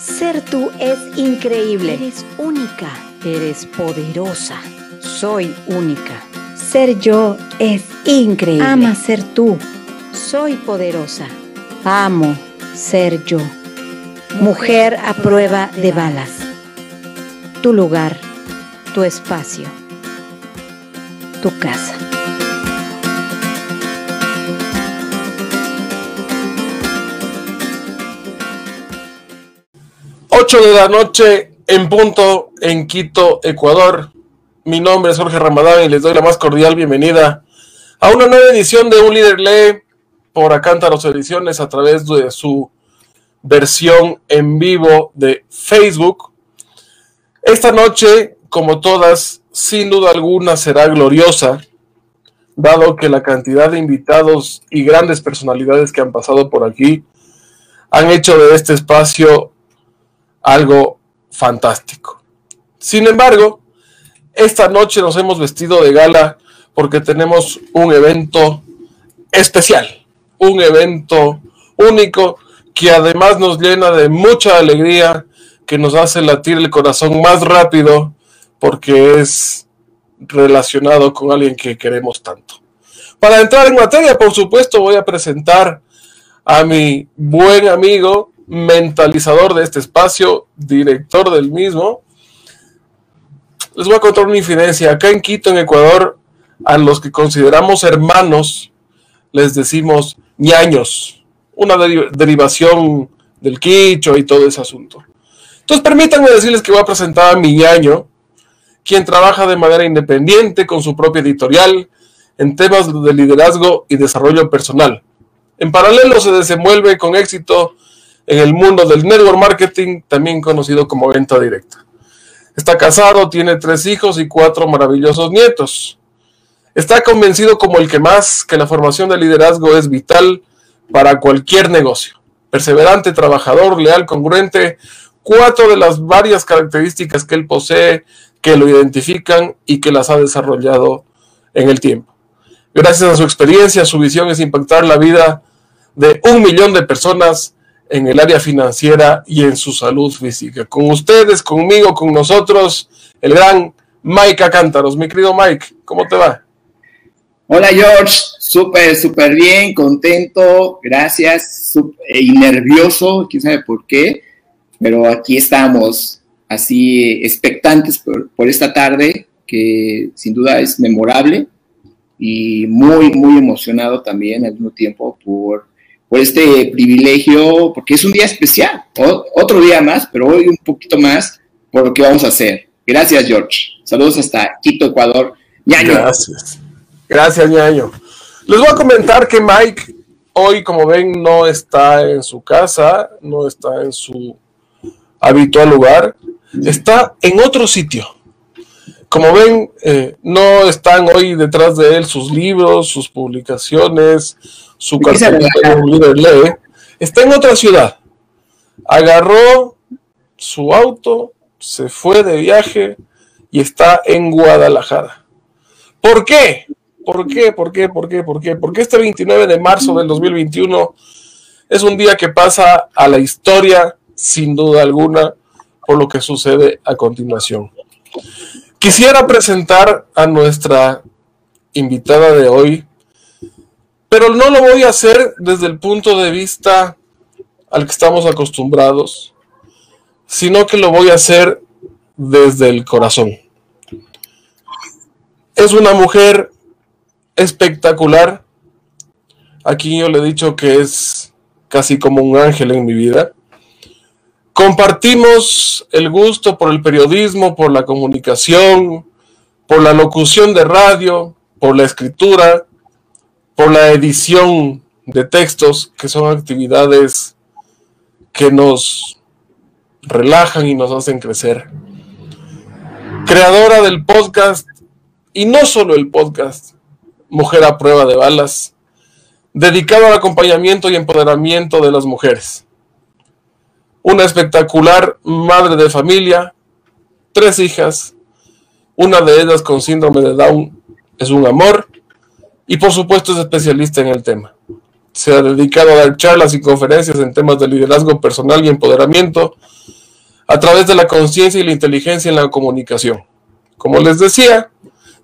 Ser tú es increíble. Eres única. Eres poderosa. Soy única. Ser yo es increíble. Ama ser tú. Soy poderosa. Amo ser yo. Mujer a prueba de balas. Tu lugar, tu espacio, tu casa. 8 de la noche en punto en Quito, Ecuador. Mi nombre es Jorge Ramadán y les doy la más cordial bienvenida a una nueva edición de Un Líder Lee por Acántaros Ediciones a través de su versión en vivo de Facebook. Esta noche, como todas, sin duda alguna será gloriosa, dado que la cantidad de invitados y grandes personalidades que han pasado por aquí han hecho de este espacio algo fantástico. Sin embargo, esta noche nos hemos vestido de gala porque tenemos un evento especial, un evento único que además nos llena de mucha alegría, que nos hace latir el corazón más rápido porque es relacionado con alguien que queremos tanto. Para entrar en materia, por supuesto, voy a presentar a mi buen amigo, mentalizador de este espacio, director del mismo. Les voy a contar una infidencia. Acá en Quito, en Ecuador, a los que consideramos hermanos, les decimos ñaños, una derivación del quicho y todo ese asunto. Entonces, permítanme decirles que voy a presentar a mi ñaño, quien trabaja de manera independiente con su propia editorial en temas de liderazgo y desarrollo personal. En paralelo se desenvuelve con éxito en el mundo del network marketing, también conocido como venta directa. Está casado, tiene tres hijos y cuatro maravillosos nietos. Está convencido como el que más que la formación de liderazgo es vital para cualquier negocio. Perseverante, trabajador, leal, congruente, cuatro de las varias características que él posee, que lo identifican y que las ha desarrollado en el tiempo. Gracias a su experiencia, su visión es impactar la vida de un millón de personas en el área financiera y en su salud física. Con ustedes, conmigo, con nosotros, el gran Mike Acántaros. Mi querido Mike, ¿cómo te va? Hola George, súper, súper bien, contento, gracias, y nervioso, quién sabe por qué, pero aquí estamos, así expectantes por, por esta tarde, que sin duda es memorable y muy, muy emocionado también al mismo tiempo por por este privilegio, porque es un día especial, otro día más, pero hoy un poquito más por lo que vamos a hacer. Gracias, George. Saludos hasta Quito, Ecuador. Gracias. Gracias, Ñaño. Les voy a comentar que Mike hoy, como ven, no está en su casa, no está en su habitual lugar, está en otro sitio. Como ven, eh, no están hoy detrás de él sus libros, sus publicaciones, su un líder lee, está en otra ciudad. Agarró su auto, se fue de viaje y está en Guadalajara. ¿Por qué? ¿Por qué? ¿Por qué? ¿Por qué? ¿Por qué? Porque este 29 de marzo del 2021 es un día que pasa a la historia, sin duda alguna, por lo que sucede a continuación. Quisiera presentar a nuestra invitada de hoy, pero no lo voy a hacer desde el punto de vista al que estamos acostumbrados, sino que lo voy a hacer desde el corazón. Es una mujer espectacular. Aquí yo le he dicho que es casi como un ángel en mi vida. Compartimos el gusto por el periodismo, por la comunicación, por la locución de radio, por la escritura, por la edición de textos, que son actividades que nos relajan y nos hacen crecer. Creadora del podcast, y no solo el podcast, Mujer a prueba de balas, dedicado al acompañamiento y empoderamiento de las mujeres. Una espectacular madre de familia, tres hijas, una de ellas con síndrome de Down es un amor y por supuesto es especialista en el tema. Se ha dedicado a dar charlas y conferencias en temas de liderazgo personal y empoderamiento, a través de la conciencia y la inteligencia en la comunicación. Como les decía,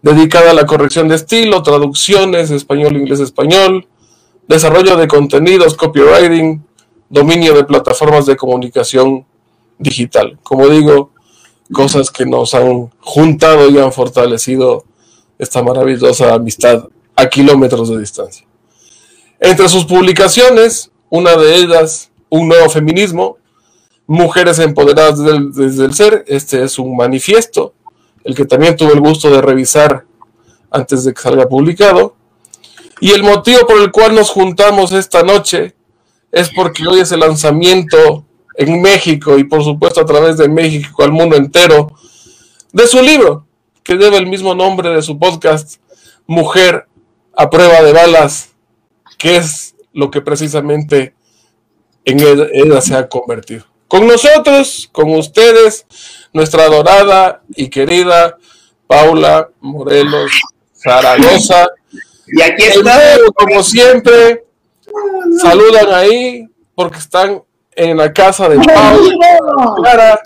dedicada a la corrección de estilo, traducciones, español, inglés, español, desarrollo de contenidos, copywriting, dominio de plataformas de comunicación digital. Como digo, cosas que nos han juntado y han fortalecido esta maravillosa amistad a kilómetros de distancia. Entre sus publicaciones, una de ellas, Un nuevo feminismo, Mujeres empoderadas desde el ser, este es un manifiesto, el que también tuve el gusto de revisar antes de que salga publicado. Y el motivo por el cual nos juntamos esta noche es porque hoy es el lanzamiento en México y por supuesto a través de México al mundo entero de su libro, que lleva el mismo nombre de su podcast, Mujer a prueba de balas, que es lo que precisamente en ella, se ha convertido. Con nosotros, con ustedes, nuestra adorada y querida Paula Morelos Zaragoza. Y aquí está. Como siempre, saludan ahí porque están en la casa de Paula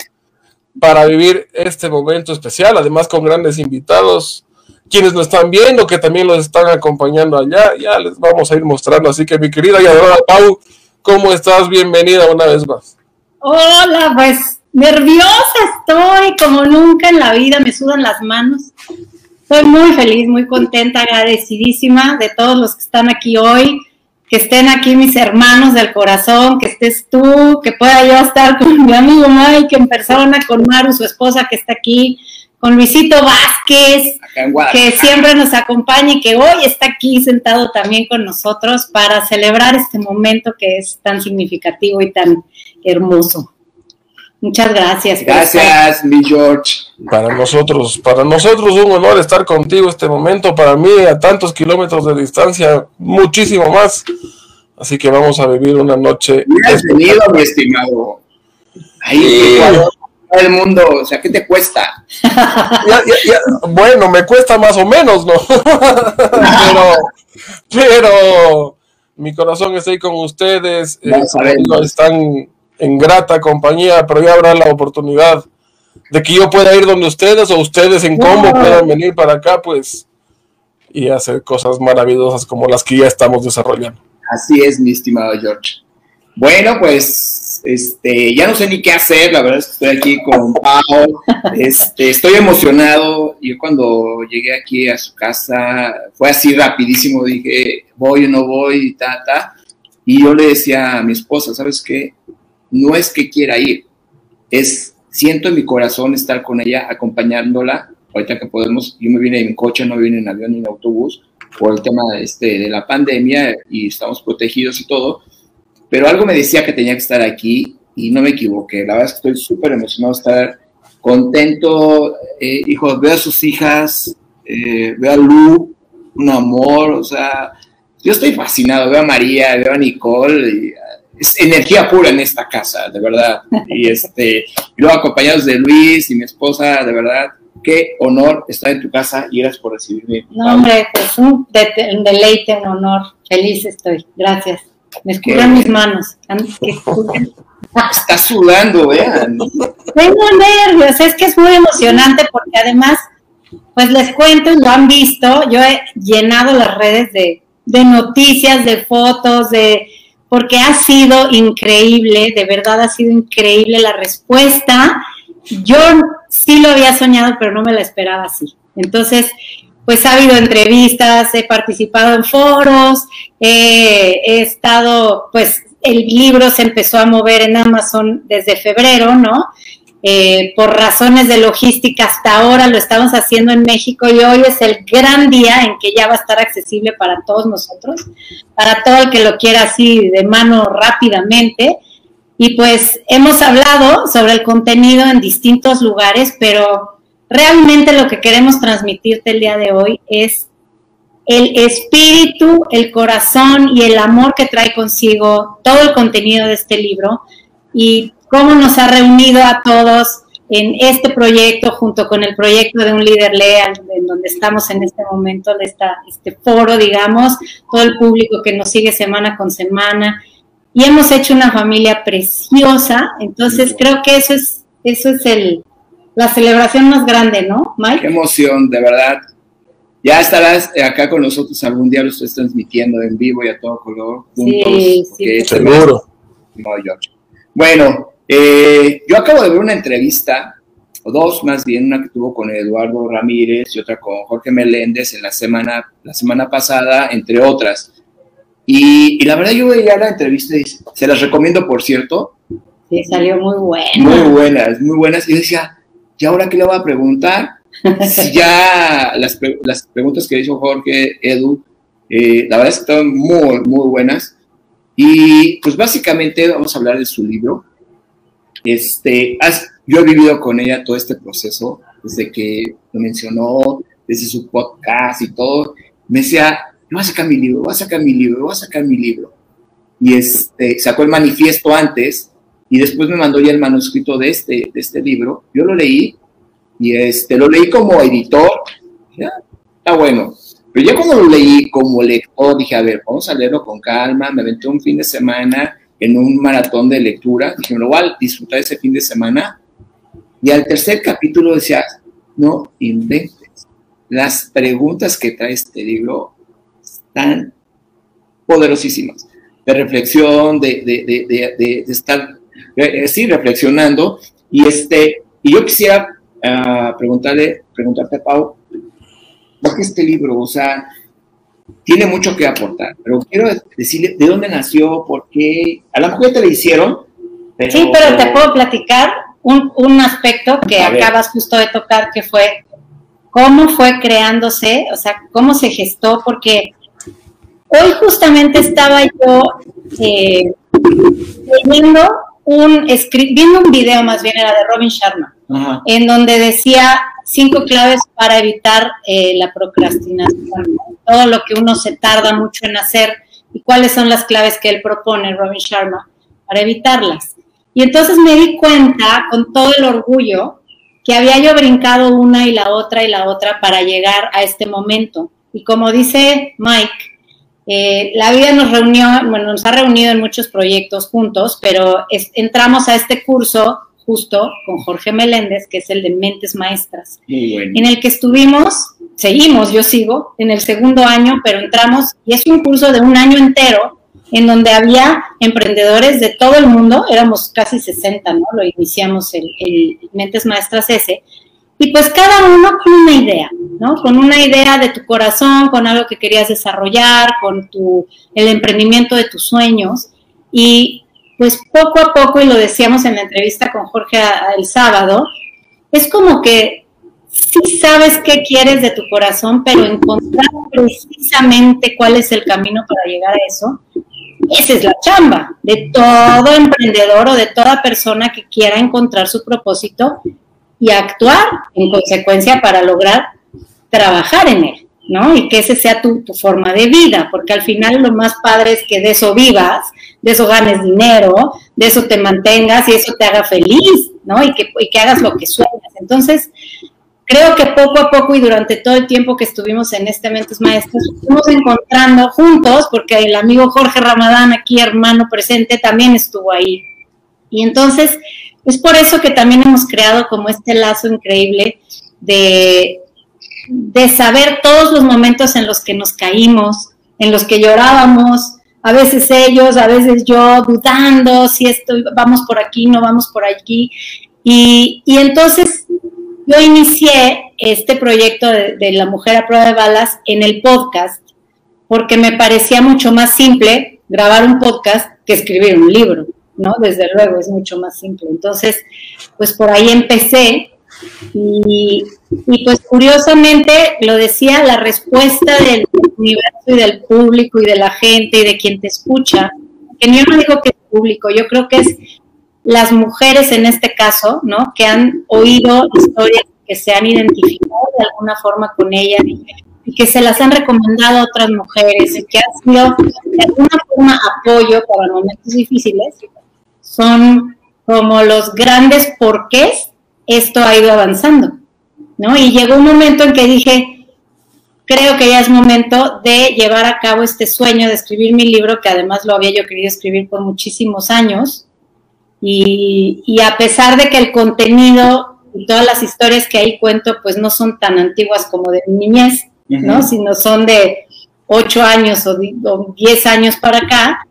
para vivir este momento especial, además con grandes invitados quienes nos están viendo, que también los están acompañando allá, ya les vamos a ir mostrando. Así que mi querida y adorada Pau, ¿cómo estás? Bienvenida una vez más. Hola, pues nerviosa estoy, como nunca en la vida, me sudan las manos. Estoy muy feliz, muy contenta, agradecidísima de todos los que están aquí hoy, que estén aquí mis hermanos del corazón, que estés tú, que pueda yo estar con mi amigo Mike en persona, con Maru, su esposa que está aquí, con Luisito Vázquez, que siempre nos acompaña y que hoy está aquí sentado también con nosotros para celebrar este momento que es tan significativo y tan hermoso. Muchas gracias. Gracias, mi George. Para nosotros, para nosotros un honor estar contigo este momento, para mí a tantos kilómetros de distancia, muchísimo más. Así que vamos a vivir una noche. Bienvenido, mi estimado. Ahí, el mundo, o sea, ¿qué te cuesta? bueno, me cuesta más o menos, ¿no? pero, pero mi corazón está ahí con ustedes, eh, están en grata compañía, pero ya habrá la oportunidad de que yo pueda ir donde ustedes o ustedes en cómo puedan venir para acá, pues, y hacer cosas maravillosas como las que ya estamos desarrollando. Así es, mi estimado George. Bueno, pues este, ya no sé ni qué hacer, la verdad es que estoy aquí con Pau, este, estoy emocionado, yo cuando llegué aquí a su casa fue así rapidísimo, dije, voy o no voy, ta, ta, y yo le decía a mi esposa, ¿sabes qué? No es que quiera ir, es, siento en mi corazón estar con ella, acompañándola, ahorita que podemos, yo me vine en coche, no vine en avión ni en autobús, por el tema este, de la pandemia y estamos protegidos y todo, pero algo me decía que tenía que estar aquí y no me equivoqué. La verdad es que estoy súper emocionado de estar contento. Eh, hijo, veo a sus hijas, eh, veo a Lu, un amor, o sea, yo estoy fascinado. Veo a María, veo a Nicole. Es energía pura en esta casa, de verdad. Y este, luego acompañados de Luis y mi esposa, de verdad, qué honor estar en tu casa y gracias por recibirme. No, hombre, pues un deleite, un honor. Feliz estoy. Gracias. Me escurran mis manos. Está sudando, vean. Tengo nervios, es que es muy emocionante porque además, pues les cuento, lo han visto, yo he llenado las redes de, de noticias, de fotos, de porque ha sido increíble, de verdad ha sido increíble la respuesta. Yo sí lo había soñado, pero no me la esperaba así. Entonces, pues ha habido entrevistas, he participado en foros, he estado, pues el libro se empezó a mover en Amazon desde febrero, ¿no? Eh, por razones de logística hasta ahora lo estamos haciendo en México y hoy es el gran día en que ya va a estar accesible para todos nosotros, para todo el que lo quiera así de mano rápidamente. Y pues hemos hablado sobre el contenido en distintos lugares, pero realmente lo que queremos transmitirte el día de hoy es el espíritu, el corazón y el amor que trae consigo todo el contenido de este libro y cómo nos ha reunido a todos en este proyecto junto con el proyecto de un líder leal, en donde estamos en este momento, de esta, este foro, digamos, todo el público que nos sigue semana con semana. Y hemos hecho una familia preciosa, entonces creo que eso es eso es el, la celebración más grande, ¿no, Mike? Qué emoción, de verdad. Ya estarás acá con nosotros algún día, lo estás transmitiendo en vivo y a todo color, juntos. Sí, sí, seguro. No. Bueno, eh, yo acabo de ver una entrevista, o dos más bien, una que tuvo con Eduardo Ramírez y otra con Jorge Meléndez en la semana, la semana pasada, entre otras. Y, y la verdad yo veía la entrevista y se las recomiendo, por cierto. Sí, salió muy buena. Muy buenas, muy buenas. Y yo decía, ¿y ahora qué le voy a preguntar? Si ya las, pre- las preguntas que hizo Jorge, Edu, eh, la verdad es que estaban muy, muy buenas. Y pues básicamente vamos a hablar de su libro. Este, has- yo he vivido con ella todo este proceso, desde que lo mencionó, desde su podcast y todo. Me decía, voy a sacar mi libro, voy a sacar mi libro, voy a sacar mi libro. Y este, sacó el manifiesto antes y después me mandó ya el manuscrito de este, de este libro. Yo lo leí y este, lo leí como editor. Ya, está bueno. Pero ya cuando lo leí como lector, dije, a ver, vamos a leerlo con calma. Me aventé un fin de semana en un maratón de lectura. Dije, lo voy a disfrutar ese fin de semana. Y al tercer capítulo decía, no inventes. Las preguntas que trae este libro están poderosísimas. De reflexión, de, de, de, de, estar, eh, eh, sí, reflexionando. Y, este, y yo quisiera ah, preguntarle, preguntarte, Pau, ¿por qué este libro? O sea, tiene mucho que aportar, pero quiero decirle de dónde nació, por qué. A lo mejor te lo hicieron. Pero, Sí, pero te puedo platicar un, un aspecto que A ver. acabas justo de tocar, que fue cómo fue creándose, o sea, cómo se gestó, porque hoy justamente estaba yo eh, leyendo un, viendo un video más bien, era de Robin Sharma, En donde decía cinco claves para evitar eh, la procrastinación, todo lo que uno se tarda mucho en hacer y cuáles son las claves que él propone, Robin Sharma, para evitarlas. Y entonces me di cuenta con todo el orgullo que había yo brincado una y la otra y la otra para llegar a este momento. Y como dice Mike, eh, la vida nos reunió, bueno, nos ha reunido en muchos proyectos juntos, pero entramos a este curso justo con Jorge Meléndez, que es el de Mentes Maestras, Muy bueno. en el que estuvimos, seguimos, yo sigo, en el segundo año, pero entramos, y es un curso de un año entero, en donde había emprendedores de todo el mundo, éramos casi 60, ¿no? Lo iniciamos el, el Mentes Maestras ese, y pues cada uno con una idea, ¿no? Con una idea de tu corazón, con algo que querías desarrollar, con tu, el emprendimiento de tus sueños, y pues poco a poco, y lo decíamos en la entrevista con Jorge el sábado, es como que sí sabes qué quieres de tu corazón, pero encontrar precisamente cuál es el camino para llegar a eso, esa es la chamba de todo emprendedor o de toda persona que quiera encontrar su propósito y actuar en consecuencia para lograr trabajar en él, ¿no? Y que ese sea tu, tu forma de vida, porque al final lo más padre es que de eso vivas, de eso ganes dinero, de eso te mantengas y eso te haga feliz, ¿no? Y que, y que hagas lo que sueñas. Entonces, creo que poco a poco y durante todo el tiempo que estuvimos en este Mentes Maestros, fuimos encontrando juntos, porque el amigo Jorge Ramadán, aquí hermano presente, también estuvo ahí. Y entonces, es por eso que también hemos creado como este lazo increíble de, de saber todos los momentos en los que nos caímos, en los que llorábamos, a veces ellos, a veces yo, dudando si esto vamos por aquí, no vamos por aquí. Y, entonces yo inicié este proyecto de, La Mujer a Prueba de Balas en el podcast, porque me parecía mucho más simple grabar un podcast que escribir un libro, ¿no? Desde luego, es mucho más simple. Entonces, pues por ahí empecé y, pues curiosamente, lo decía, la respuesta del universo y del público y de la gente y de quien te escucha, que yo no digo que es público, yo creo que es las mujeres en este caso, ¿no? Que han oído historias que se han identificado de alguna forma con ellas y, y que se las han recomendado a otras mujeres y que han sido de alguna forma apoyo para momentos difíciles, son como los grandes porqués esto ha ido avanzando, ¿no? Y llegó un momento en que dije, creo que ya es momento de llevar a cabo este sueño de escribir mi libro, que además lo había yo querido escribir por muchísimos años, Y, y a pesar de que el contenido y todas las historias que ahí cuento, pues no son tan antiguas como de mi niñez, ¿no? Sino son de ocho años o, diez años para acá.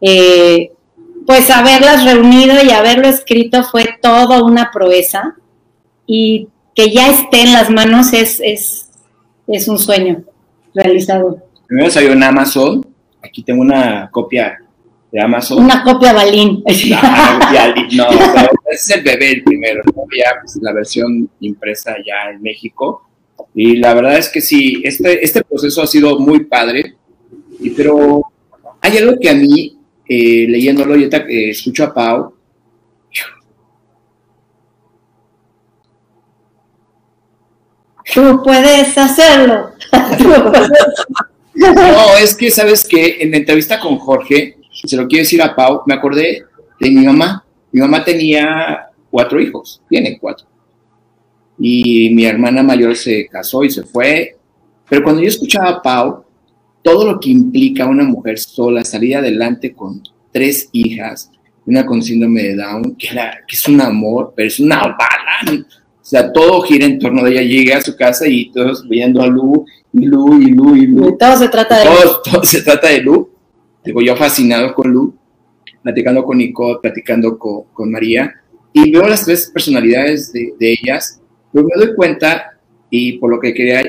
Eh, pues haberlas reunido y haberlo escrito fue toda una proeza y que ya esté en las manos es, es, es un sueño realizado. Primero salió en Amazon, aquí tengo una copia de Amazon. Una copia balín. no, es el bebé el primero, ya pues, la versión impresa ya en México. Y la verdad es que sí, este, este proceso ha sido muy padre, y, pero hay algo que a mí, eh, leyéndolo, yo eh, escucho a Pau, Tú puedes hacerlo. no, es que, ¿sabes que En la entrevista con Jorge, se lo quiero decir a Pau, me acordé de mi mamá. Mi mamá tenía cuatro hijos, tiene cuatro. Y mi hermana mayor se casó y se fue. Pero cuando yo escuchaba a Pau, todo lo que implica una mujer sola, salir adelante con tres hijas, una con síndrome de Down, que, que es un amor, pero es una bala. O sea, todo gira en torno de ella. Llega a su casa y todos viendo a Lu, y Lu, y Lu, y Lu. todo se trata de Lu. Todo se trata de Lu. Digo, yo fascinado con Lu, platicando con Nico, platicando con, María, y veo las tres personalidades de, ellas, pero me doy cuenta, y por lo que quería,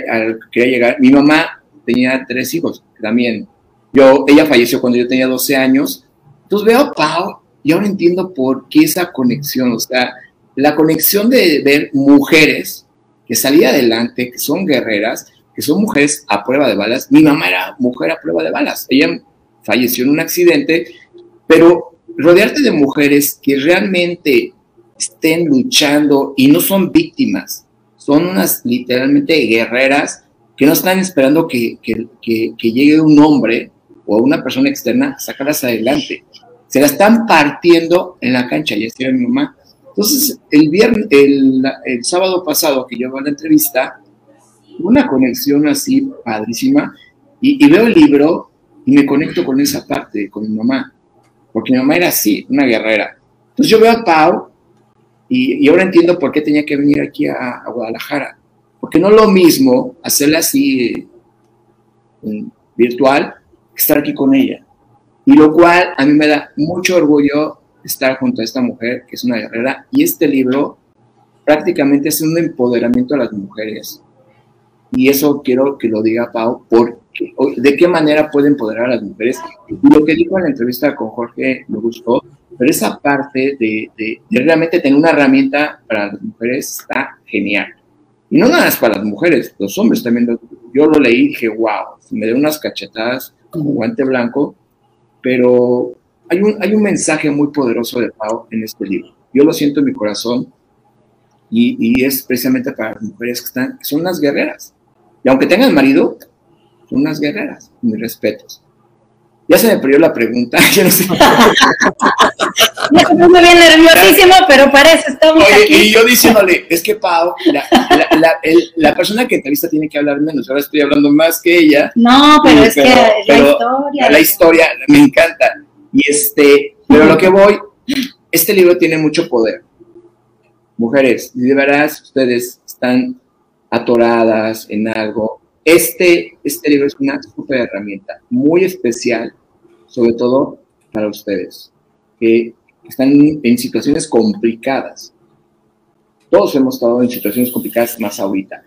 quería llegar, mi mamá tenía tres hijos también. Yo, ella falleció cuando yo tenía 12 años, entonces veo a Pau y ahora entiendo por qué esa conexión, o sea, la conexión de ver mujeres que salían adelante, que son guerreras, que son mujeres a prueba de balas. Mi mamá era mujer a prueba de balas. Ella falleció en un accidente, pero rodearte de mujeres que realmente estén luchando y no son víctimas, son unas literalmente guerreras que no están esperando que, llegue un hombre o una persona externa a sacarlas adelante. Se la están partiendo en la cancha, ya decía mi mamá. Entonces, el, viernes, el, el sábado pasado que yo a la entrevista, una conexión así padrísima, y, y veo el libro y me conecto con esa parte, con mi mamá, porque mi mamá era así, una guerrera. Entonces yo veo a Pau y, ahora entiendo por qué tenía que venir aquí a, Guadalajara, porque no es lo mismo hacerla así virtual que estar aquí con ella. Y lo cual a mí me da mucho orgullo estar junto a esta mujer, que es una guerrera, y este libro prácticamente es un empoderamiento a las mujeres. Y eso quiero que lo diga Pau, porque de qué manera puede empoderar a las mujeres. Y lo que dijo en la entrevista con Jorge me gustó, pero esa parte de, realmente tener una herramienta para las mujeres está genial. Y no nada más para las mujeres, los hombres también. Yo lo leí y dije, wow, me dio unas cachetadas como guante blanco, pero hay un, hay un mensaje muy poderoso de Pau en este libro. Yo lo siento en mi corazón y, y es precisamente para las mujeres que, están, son las guerreras. Y aunque tengan marido, unas guerreras, mis respetos. Ya se me perdió la pregunta, yo no sé. me bien nerviosísimo, pero parece estamos aquí. Y yo diciéndole, es que Pau, la, persona que entrevista tiene que hablar menos, ahora estoy hablando más que ella. No, pero es que la historia. La historia me encanta. Y este, pero lo que voy, este libro tiene mucho poder. Mujeres, de verdad ustedes están atoradas en algo, este, este libro es una super herramienta muy especial, sobre todo para ustedes, que están en situaciones complicadas. Todos hemos estado en situaciones complicadas más ahorita,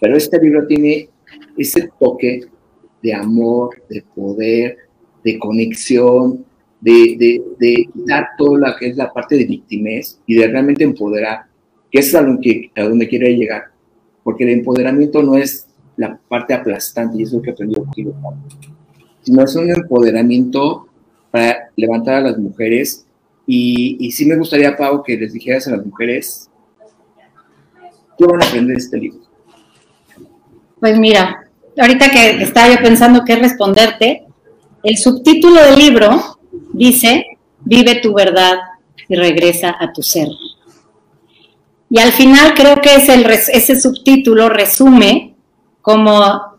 pero este libro tiene ese toque de amor, de poder, de conexión, de, de, dar todo lo que es la parte de victimez y de realmente empoderar, que es a donde, a donde quiere llegar. Porque el empoderamiento no es la parte aplastante, y es lo que aprendí contigo, sino es un empoderamiento para levantar a las mujeres. Y, sí me gustaría, Pau, que les dijeras a las mujeres, ¿qué van a aprender de este libro? Pues mira, ahorita que estaba yo pensando qué responderte, el subtítulo del libro dice, vive tu verdad y regresa a tu ser. Y al final creo que es ese subtítulo resume como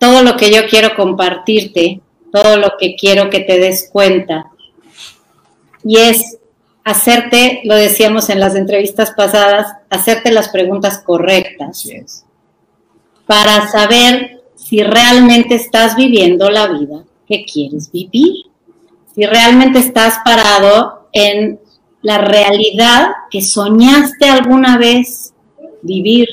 todo lo que yo quiero compartirte, todo lo que quiero que te des cuenta. Y es hacerte, lo decíamos en las entrevistas pasadas, hacerte las preguntas correctas para saber si realmente estás viviendo la vida que quieres vivir, si realmente estás parado en la realidad que soñaste alguna vez vivir,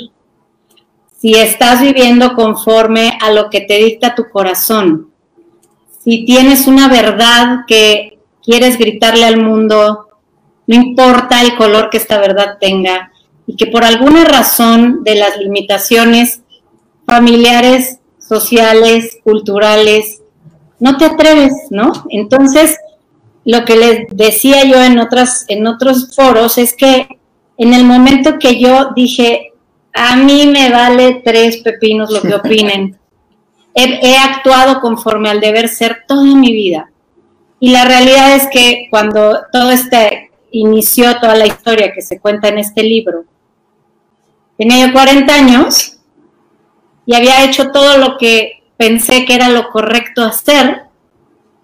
si estás viviendo conforme a lo que te dicta tu corazón, si tienes una verdad que quieres gritarle al mundo, no importa el color que esta verdad tenga, y que por alguna razón de las limitaciones familiares, sociales, culturales, no te atreves, ¿no? Entonces, lo que les decía yo en en otros foros es que en el momento que yo dije, a mí me vale tres pepinos lo que opinen. He, actuado conforme al deber ser toda mi vida. Y la realidad es que cuando todo este inició, toda la historia que se cuenta en este libro, tenía yo 40 años y había hecho todo lo que pensé que era lo correcto hacer.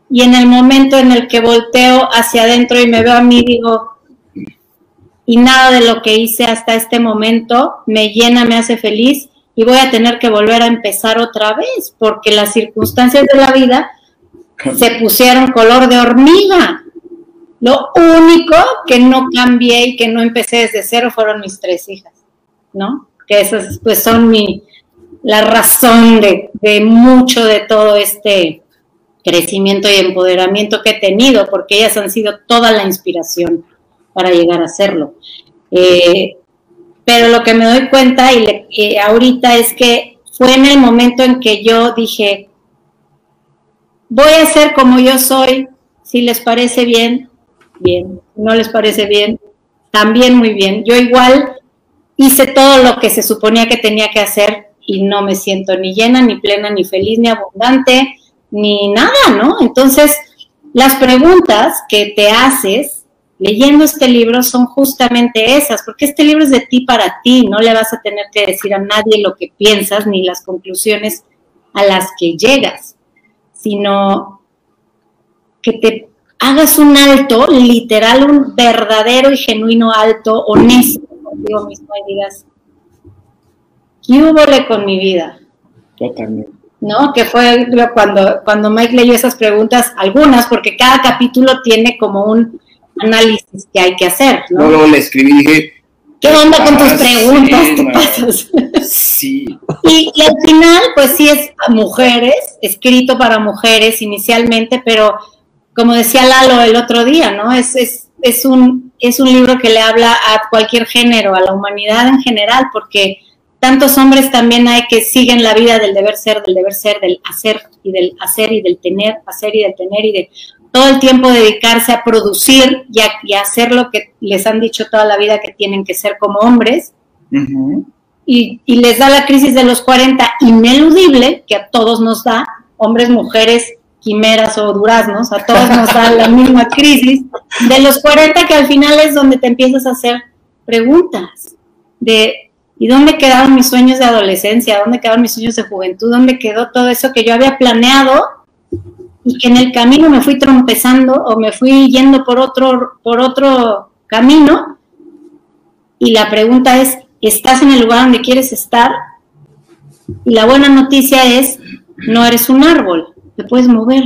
Y en el momento en el que volteo hacia adentro y me veo a mí, digo, y nada de lo que hice hasta este momento me llena, me hace feliz y voy a tener que volver a empezar otra vez porque las circunstancias de la vida se pusieron color de hormiga. Lo único que no cambié y que no empecé desde cero fueron mis tres hijas, ¿no? Que esas pues son mi, la razón de, de mucho de todo este crecimiento y empoderamiento que he tenido, porque ellas han sido toda la inspiración para llegar a hacerlo. Eh, pero lo que me doy cuenta y ahorita es que fue en el momento en que yo dije, voy a ser como yo soy, si les parece bien, bien, no les parece bien, también muy bien. Yo igual hice todo lo que se suponía que tenía que hacer y no me siento ni llena, ni plena, ni feliz, ni abundante, ni nada, ¿no? Entonces, las preguntas que te haces leyendo este libro son justamente esas, porque este libro es de ti para ti, no le vas a tener que decir a nadie lo que piensas ni las conclusiones a las que llegas, sino que te hagas un alto, literal, un verdadero y genuino alto, honesto contigo mismo y digas, ¿qué hubo con mi vida? Totalmente. ¿No? Que fue cuando, cuando Mike leyó esas preguntas, algunas, porque cada capítulo tiene como un análisis que hay que hacer, ¿no? No, le escribí y dije... ¿Qué onda con tus preguntas? ¿Qué pasas? Sí. Y, al final, pues sí es a mujeres, escrito para mujeres inicialmente, pero como decía Lalo el otro día, ¿no? Es, es, es, un, es un libro que le habla a cualquier género, a la humanidad en general, porque tantos hombres también hay que siguen la vida del deber ser, del deber ser, del hacer y del hacer y del tener, hacer y del tener y de todo el tiempo dedicarse a producir y a, hacer lo que les han dicho toda la vida que tienen que ser como hombres. y, les da la crisis de los 40 ineludible, que a todos nos da, hombres, mujeres, quimeras o duraznos, a todos nos da la misma crisis, de los 40 que al final es donde te empiezas a hacer preguntas de ¿y dónde quedaron mis sueños de adolescencia? ¿Dónde quedaron mis sueños de juventud? ¿Dónde quedó todo eso que yo había planeado y que en el camino me fui trompezando o me fui yendo por otro, por otro camino. Y la pregunta es, ¿estás en el lugar donde quieres estar? Y la buena noticia es, no eres un árbol, te puedes mover,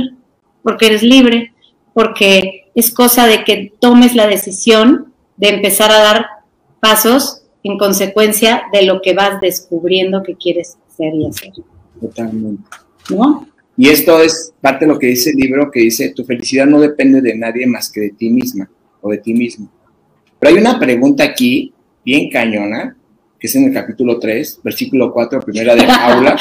porque eres libre, porque es cosa de que tomes la decisión de empezar a dar pasos en consecuencia de lo que vas descubriendo que quieres ser y hacer. Totalmente. ¿No? Y esto es parte de lo que dice el libro, que dice, tu felicidad no depende de nadie más que de ti misma o de ti mismo. Pero hay una pregunta aquí, bien cañona, que es en el capítulo 3, versículo 4, primera de Paula.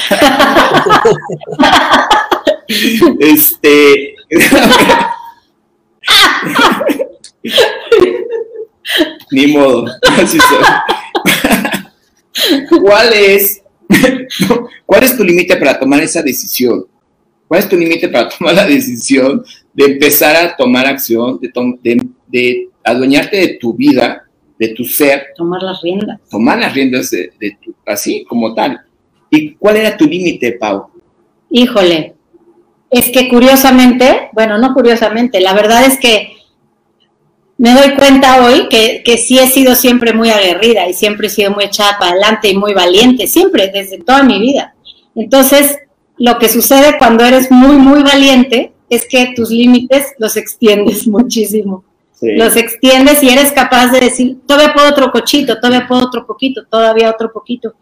este... Ni modo. ¿Cuál es, ¿Cuál es tu límite para tomar esa decisión? ¿Cuál es tu límite para tomar la decisión de empezar a tomar acción, de, de, adueñarte de tu vida, de tu ser? Tomar las riendas. Tomar las riendas de, tu, así como tal. ¿Y cuál era tu límite, Pau? Híjole, es que curiosamente, bueno, no curiosamente, la verdad es que me doy cuenta hoy que, que sí he sido siempre muy aguerrida y siempre he sido muy echada para adelante y muy valiente, siempre, desde toda mi vida. Entonces, lo que sucede cuando eres muy, muy valiente es que tus límites los extiendes muchísimo. Los extiendes y eres capaz de decir, todavía puedo otro cochito, todavía puedo otro poquito, todavía otro poquito.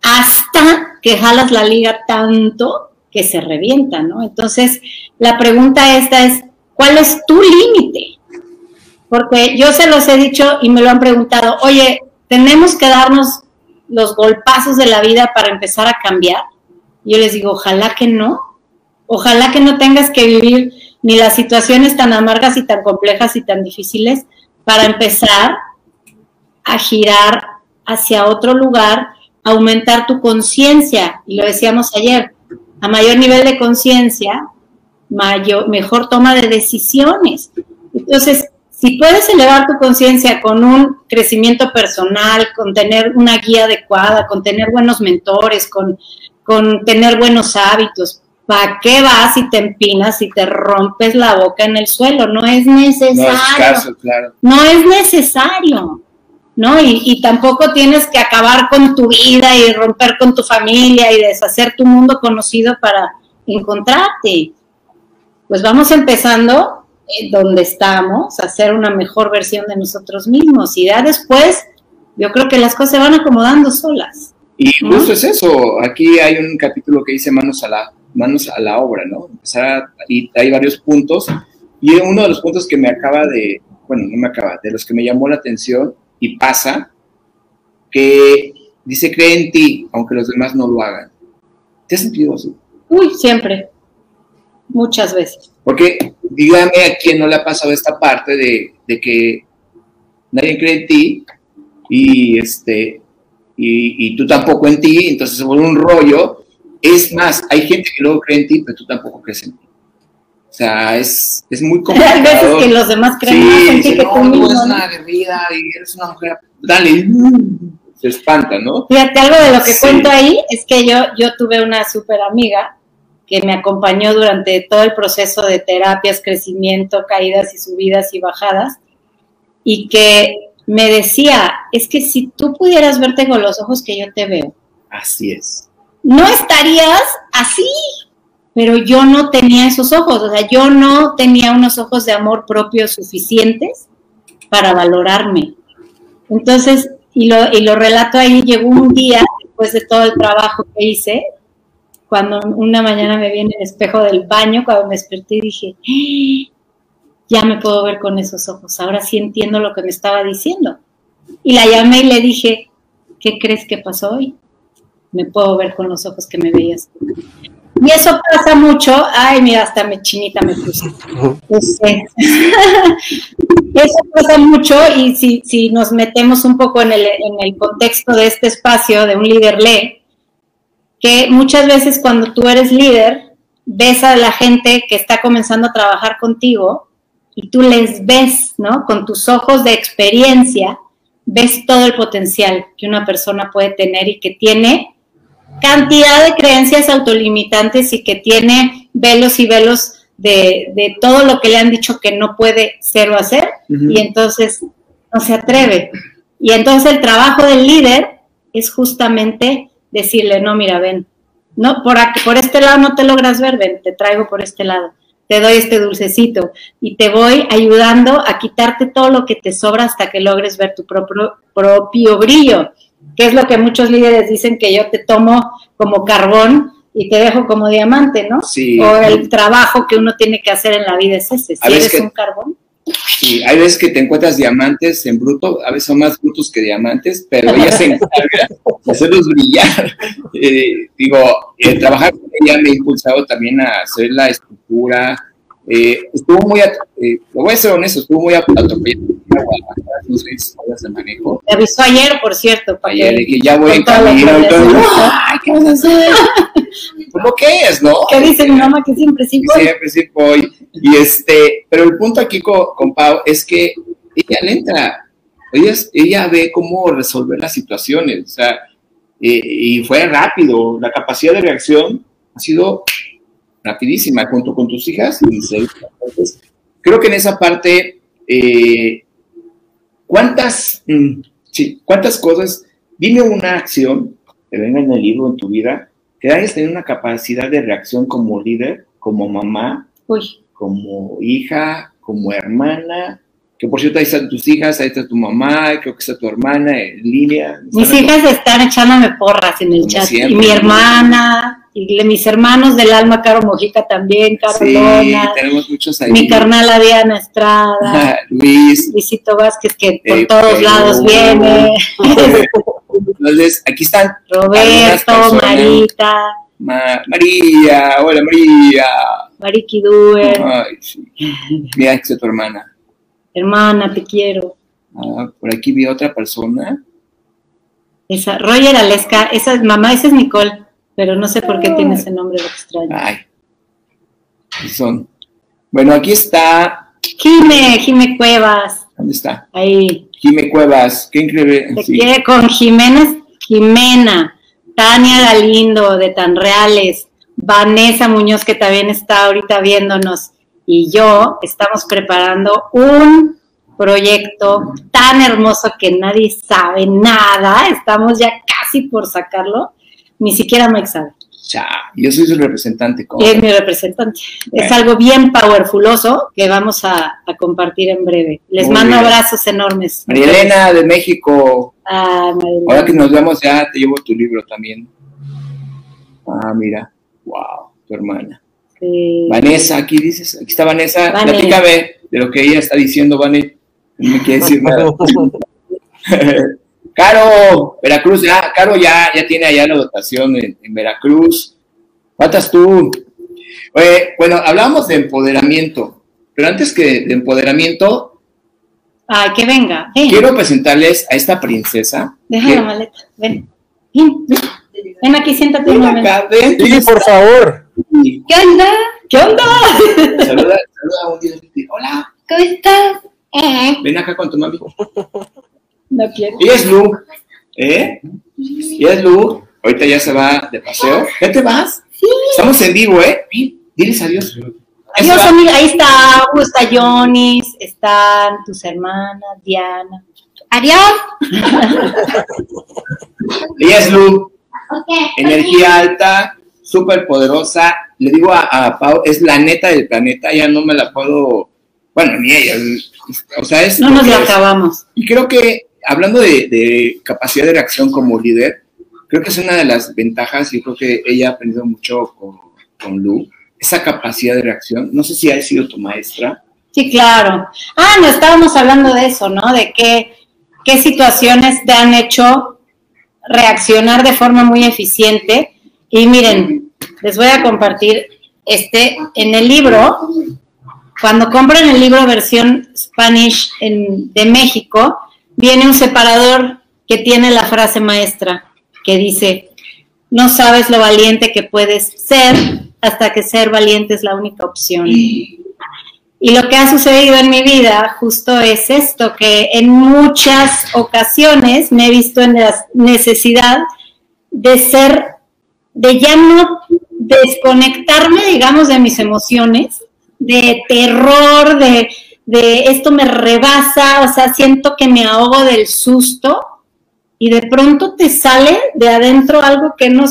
Hasta que jalas la liga tanto que se revienta, ¿no? Entonces, la pregunta esta es, ¿cuál es tu límite? Porque yo se los he dicho y me lo han preguntado, oye, ¿tenemos que darnos los golpazos de la vida para empezar a cambiar? Yo les digo, ojalá que no, ojalá que no tengas que vivir ni las situaciones tan amargas y tan complejas y tan difíciles para empezar a girar hacia otro lugar, aumentar tu conciencia. Y lo decíamos ayer, a mayor nivel de conciencia, mayor, mejor toma de decisiones. Entonces, si puedes elevar tu conciencia con un crecimiento personal, con tener una guía adecuada, con tener buenos mentores, con, con tener buenos hábitos, ¿Para qué vas y te empinas y te rompes la boca en el suelo? No es necesario. No es claro. No es necesario. ¿no? Y, y, tampoco tienes que acabar con tu vida y romper con tu familia y deshacer tu mundo conocido para encontrarte. Pues vamos empezando donde estamos, a hacer una mejor versión de nosotros mismos. Y ya después, yo creo que las cosas se van acomodando solas. Y justo es eso. Aquí hay un capítulo que dice manos a la manos a la obra, ¿no? Empezar y hay varios puntos. Y uno de los puntos que me acaba de, bueno, no me acaba, de los que me llamó la atención y pasa, que dice, cree en ti, aunque los demás no lo hagan. ¿Te has sentido así? Uy, siempre. Muchas veces. Porque dígame a quién no le ha pasado esta parte de, de que nadie cree en ti y, este, y, y, tú tampoco en ti, entonces se vuelve un rollo es más, hay gente que luego cree en ti, pero tú tampoco crees en ti. O sea, es, es muy complicado. Hay veces que los demás creen más en ti que tú mismo. Tú eres una aguerrida y eres una mujer, dale, se espanta, ¿no? Fíjate, algo de lo que cuento ahí es que yo, yo tuve una súper amiga que me acompañó durante todo el proceso de terapias, crecimiento, caídas y subidas y bajadas, y que me decía, es que si tú pudieras verte con los ojos que yo te veo. Así es no estarías así. Pero yo no tenía esos ojos, o sea, yo no tenía unos ojos de amor propio suficientes para valorarme. Entonces, y lo, y lo relato ahí, llegó un día, después de todo el trabajo que hice, cuando una mañana me vi en el espejo del baño, cuando me desperté y dije. Ya me puedo ver con esos ojos, ahora sí entiendo lo que me estaba diciendo. Y la llamé y le dije, ¿qué crees que pasó hoy? me puedo ver con los ojos que me veías. Y eso pasa mucho, ay, mira, hasta mi chinita me puse. Eso pasa mucho y si, si nos metemos un poco en el, en el contexto de este espacio de un líder lee, que muchas veces cuando tú eres líder, ves a la gente que está comenzando a trabajar contigo y tú les ves, ¿no? Con tus ojos de experiencia, ves todo el potencial que una persona puede tener y que tiene cantidad de creencias autolimitantes y que tiene velos y velos de, todo lo que le han dicho que no puede ser o hacer, y entonces no se atreve. Y entonces el trabajo del líder es justamente decirle, no, mira, ven, no, por, aquí, por este lado no te logras ver, ven, te traigo por este lado, te doy este dulcecito y te voy ayudando a quitarte todo lo que te sobra hasta que logres ver tu propio, propio brillo que es lo que muchos líderes dicen que yo te tomo como carbón y te dejo como diamante, ¿no? Sí. O el trabajo que uno tiene que hacer en la vida es ese, si eres un carbón. Sí, hay veces que te encuentras diamantes en bruto, a veces son más brutos que diamantes, pero ella se encarga de hacerlos brillar. Eh, digo, el trabajar con ella me ha impulsado también a hacer la estructura. Eh, estuvo muy, eh, lo voy a ser honesto, estuvo muy atropellado no de manejo. Avisó ayer, por cierto. Para ayer, que ya voy en camino. ¡Ay, qué vas a hacer! Pues lo que es, ¿no? ¿Qué dice mi mamá? Que siempre sí voy. Siempre sí voy. Y este, pero el punto aquí con, con Pau es que ella le entra. Ella, ella ve cómo resolver las situaciones. O sea, y fue rápido. La capacidad de reacción ha sido rapidísima junto con tus hijas. Y, entonces, creo que en esa parte eh, ¿cuántas, mm, sí, cuántas cosas, dime una acción que venga en el libro en tu vida, que hayas tenido una capacidad de reacción como líder, como mamá, Uy, como hija, como hermana, que por cierto ahí están tus hijas, ahí está tu mamá, creo que está tu hermana línea. mis hijas están echándome porras en el Como chat. siempre. Y mi hermana, y mis hermanos del alma, Caro Mojica también, Caro Sí, Lona, tenemos muchos ahí. mi carnal Diana Estrada, Luis, Luisito Vázquez, que por Eh, todos pero- lados viene, entonces aquí están Roberto. Marita, Ma- María, hola María. Mariki Due, Ay, sí. Mira, que es tu hermana. hermana, te quiero. Ah, por aquí vi otra persona. Esa, Roger Alesca, esa es mamá, esa es Nicole, pero no sé por qué tiene ese nombre, lo extraño. Ay, ¿qué son. Bueno, aquí está. Jime, Jime Cuevas, ¿Dónde está? ahí. Jime Cuevas. Qué increíble. Sí. quiere con Jiménez, Jimena, Tania Galindo de Tan Reales, Vanessa Muñoz, que también está ahorita viéndonos, y yo estamos preparando un proyecto tan hermoso que nadie sabe nada. Estamos ya casi por sacarlo. Ni siquiera Mike sabe. Cha, yo soy su representante. ¿cómo? Es mi representante. Es algo bien powerfuloso que vamos a, a compartir en breve. Les Muy mando bien. abrazos enormes. María Elena de México. Ah, María Elena. Ahora que nos vemos ya, te llevo tu libro también. Ah, mira. Wow, tu hermana. Sí. Vanessa, aquí dices, aquí está Vanessa. Vane. Platícame de lo que ella está diciendo, Vane. No me quiere decir nada. Caro, Veracruz, ya, Caro ya, ya tiene allá la dotación en, en Veracruz. Faltas tú. Bueno, hablábamos de empoderamiento, pero antes que de empoderamiento, Ay, que venga. Ven, quiero presentarles a esta princesa. deja que- la maleta. Ven. Ven, aquí, siéntate un Ven momento. acá, ven. Sí, por favor. ¿Qué onda? ¿Qué onda? Saluda, saluda un día. Hola, ¿Cómo estás? Ven acá con tu mami. No quiero. Ella es Lu, ¿eh? Ella es Lu. Ahorita ya se va de paseo. ¿Ya te vas? Sí. Estamos en vivo, ¿eh? Diles adiós. Adiós, amiga. Ahí está Agu, está Jonis, están tus hermanas, Diana. Adiós. Ella es Lu, energía alta, súper poderosa. Le digo a, a Pau, es la neta del planeta, ya no me la puedo. Bueno, ni ella. O sea, es. No nos la acabamos. Y creo que, hablando de, capacidad de reacción como líder, creo que es una de las ventajas, y creo que ella ha aprendido mucho con, con Lu, esa capacidad de reacción. No sé si ha sido tu maestra. Sí, claro. Ah, no, estábamos hablando de eso, ¿no? De qué, qué situaciones te han hecho reaccionar de forma muy eficiente. Y miren, les voy a compartir este en el libro. Cuando compran el libro versión Spanish en- de México, viene un separador que tiene la frase maestra que dice, no sabes lo valiente que puedes ser hasta que ser valiente es la única opción. Y lo que ha sucedido en mi vida justo es esto, que en muchas ocasiones me he visto en la necesidad de ser, de ya no desconectarme, digamos, de mis emociones, de terror, de, de esto me rebasa, o sea, siento que me ahogo del susto y de pronto te sale de adentro algo que, no,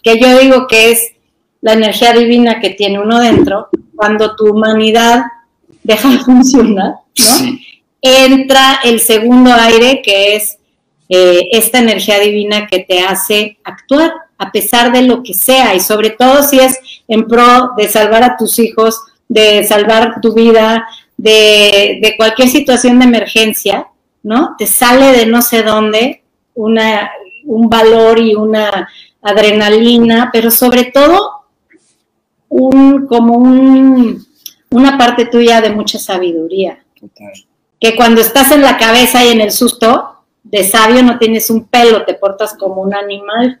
que yo digo que es la energía divina que tiene uno dentro, cuando tu humanidad deja de funcionar. Entra el segundo aire, que es eh, esta energía divina que te hace actuar a pesar de lo que sea, y sobre todo si es en pro de salvar a tus hijos, de salvar tu vida, de, de cualquier situación de emergencia, ¿no? Te sale de no sé dónde una, un valor y una adrenalina, pero sobre todo un, como un, una parte tuya de mucha sabiduría. Que cuando estás en la cabeza y en el susto, de sabio no tienes un pelo, te portas como un animal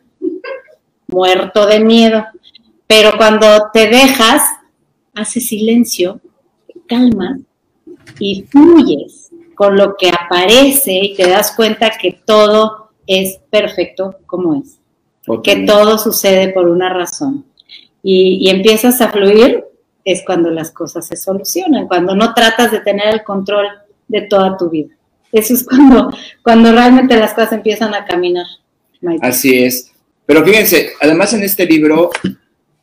muerto de miedo. Pero cuando te dejas, haces silencio, te calmas y fluyes con lo que aparece y te das cuenta que todo es perfecto como es que Totalmente. todo sucede por una razón. Y, y empiezas a fluir, es cuando las cosas se solucionan, cuando no tratas de tener el control de toda tu vida. Eso es cuando, cuando realmente las cosas empiezan a caminar. Así es. Pero fíjense, además en este libro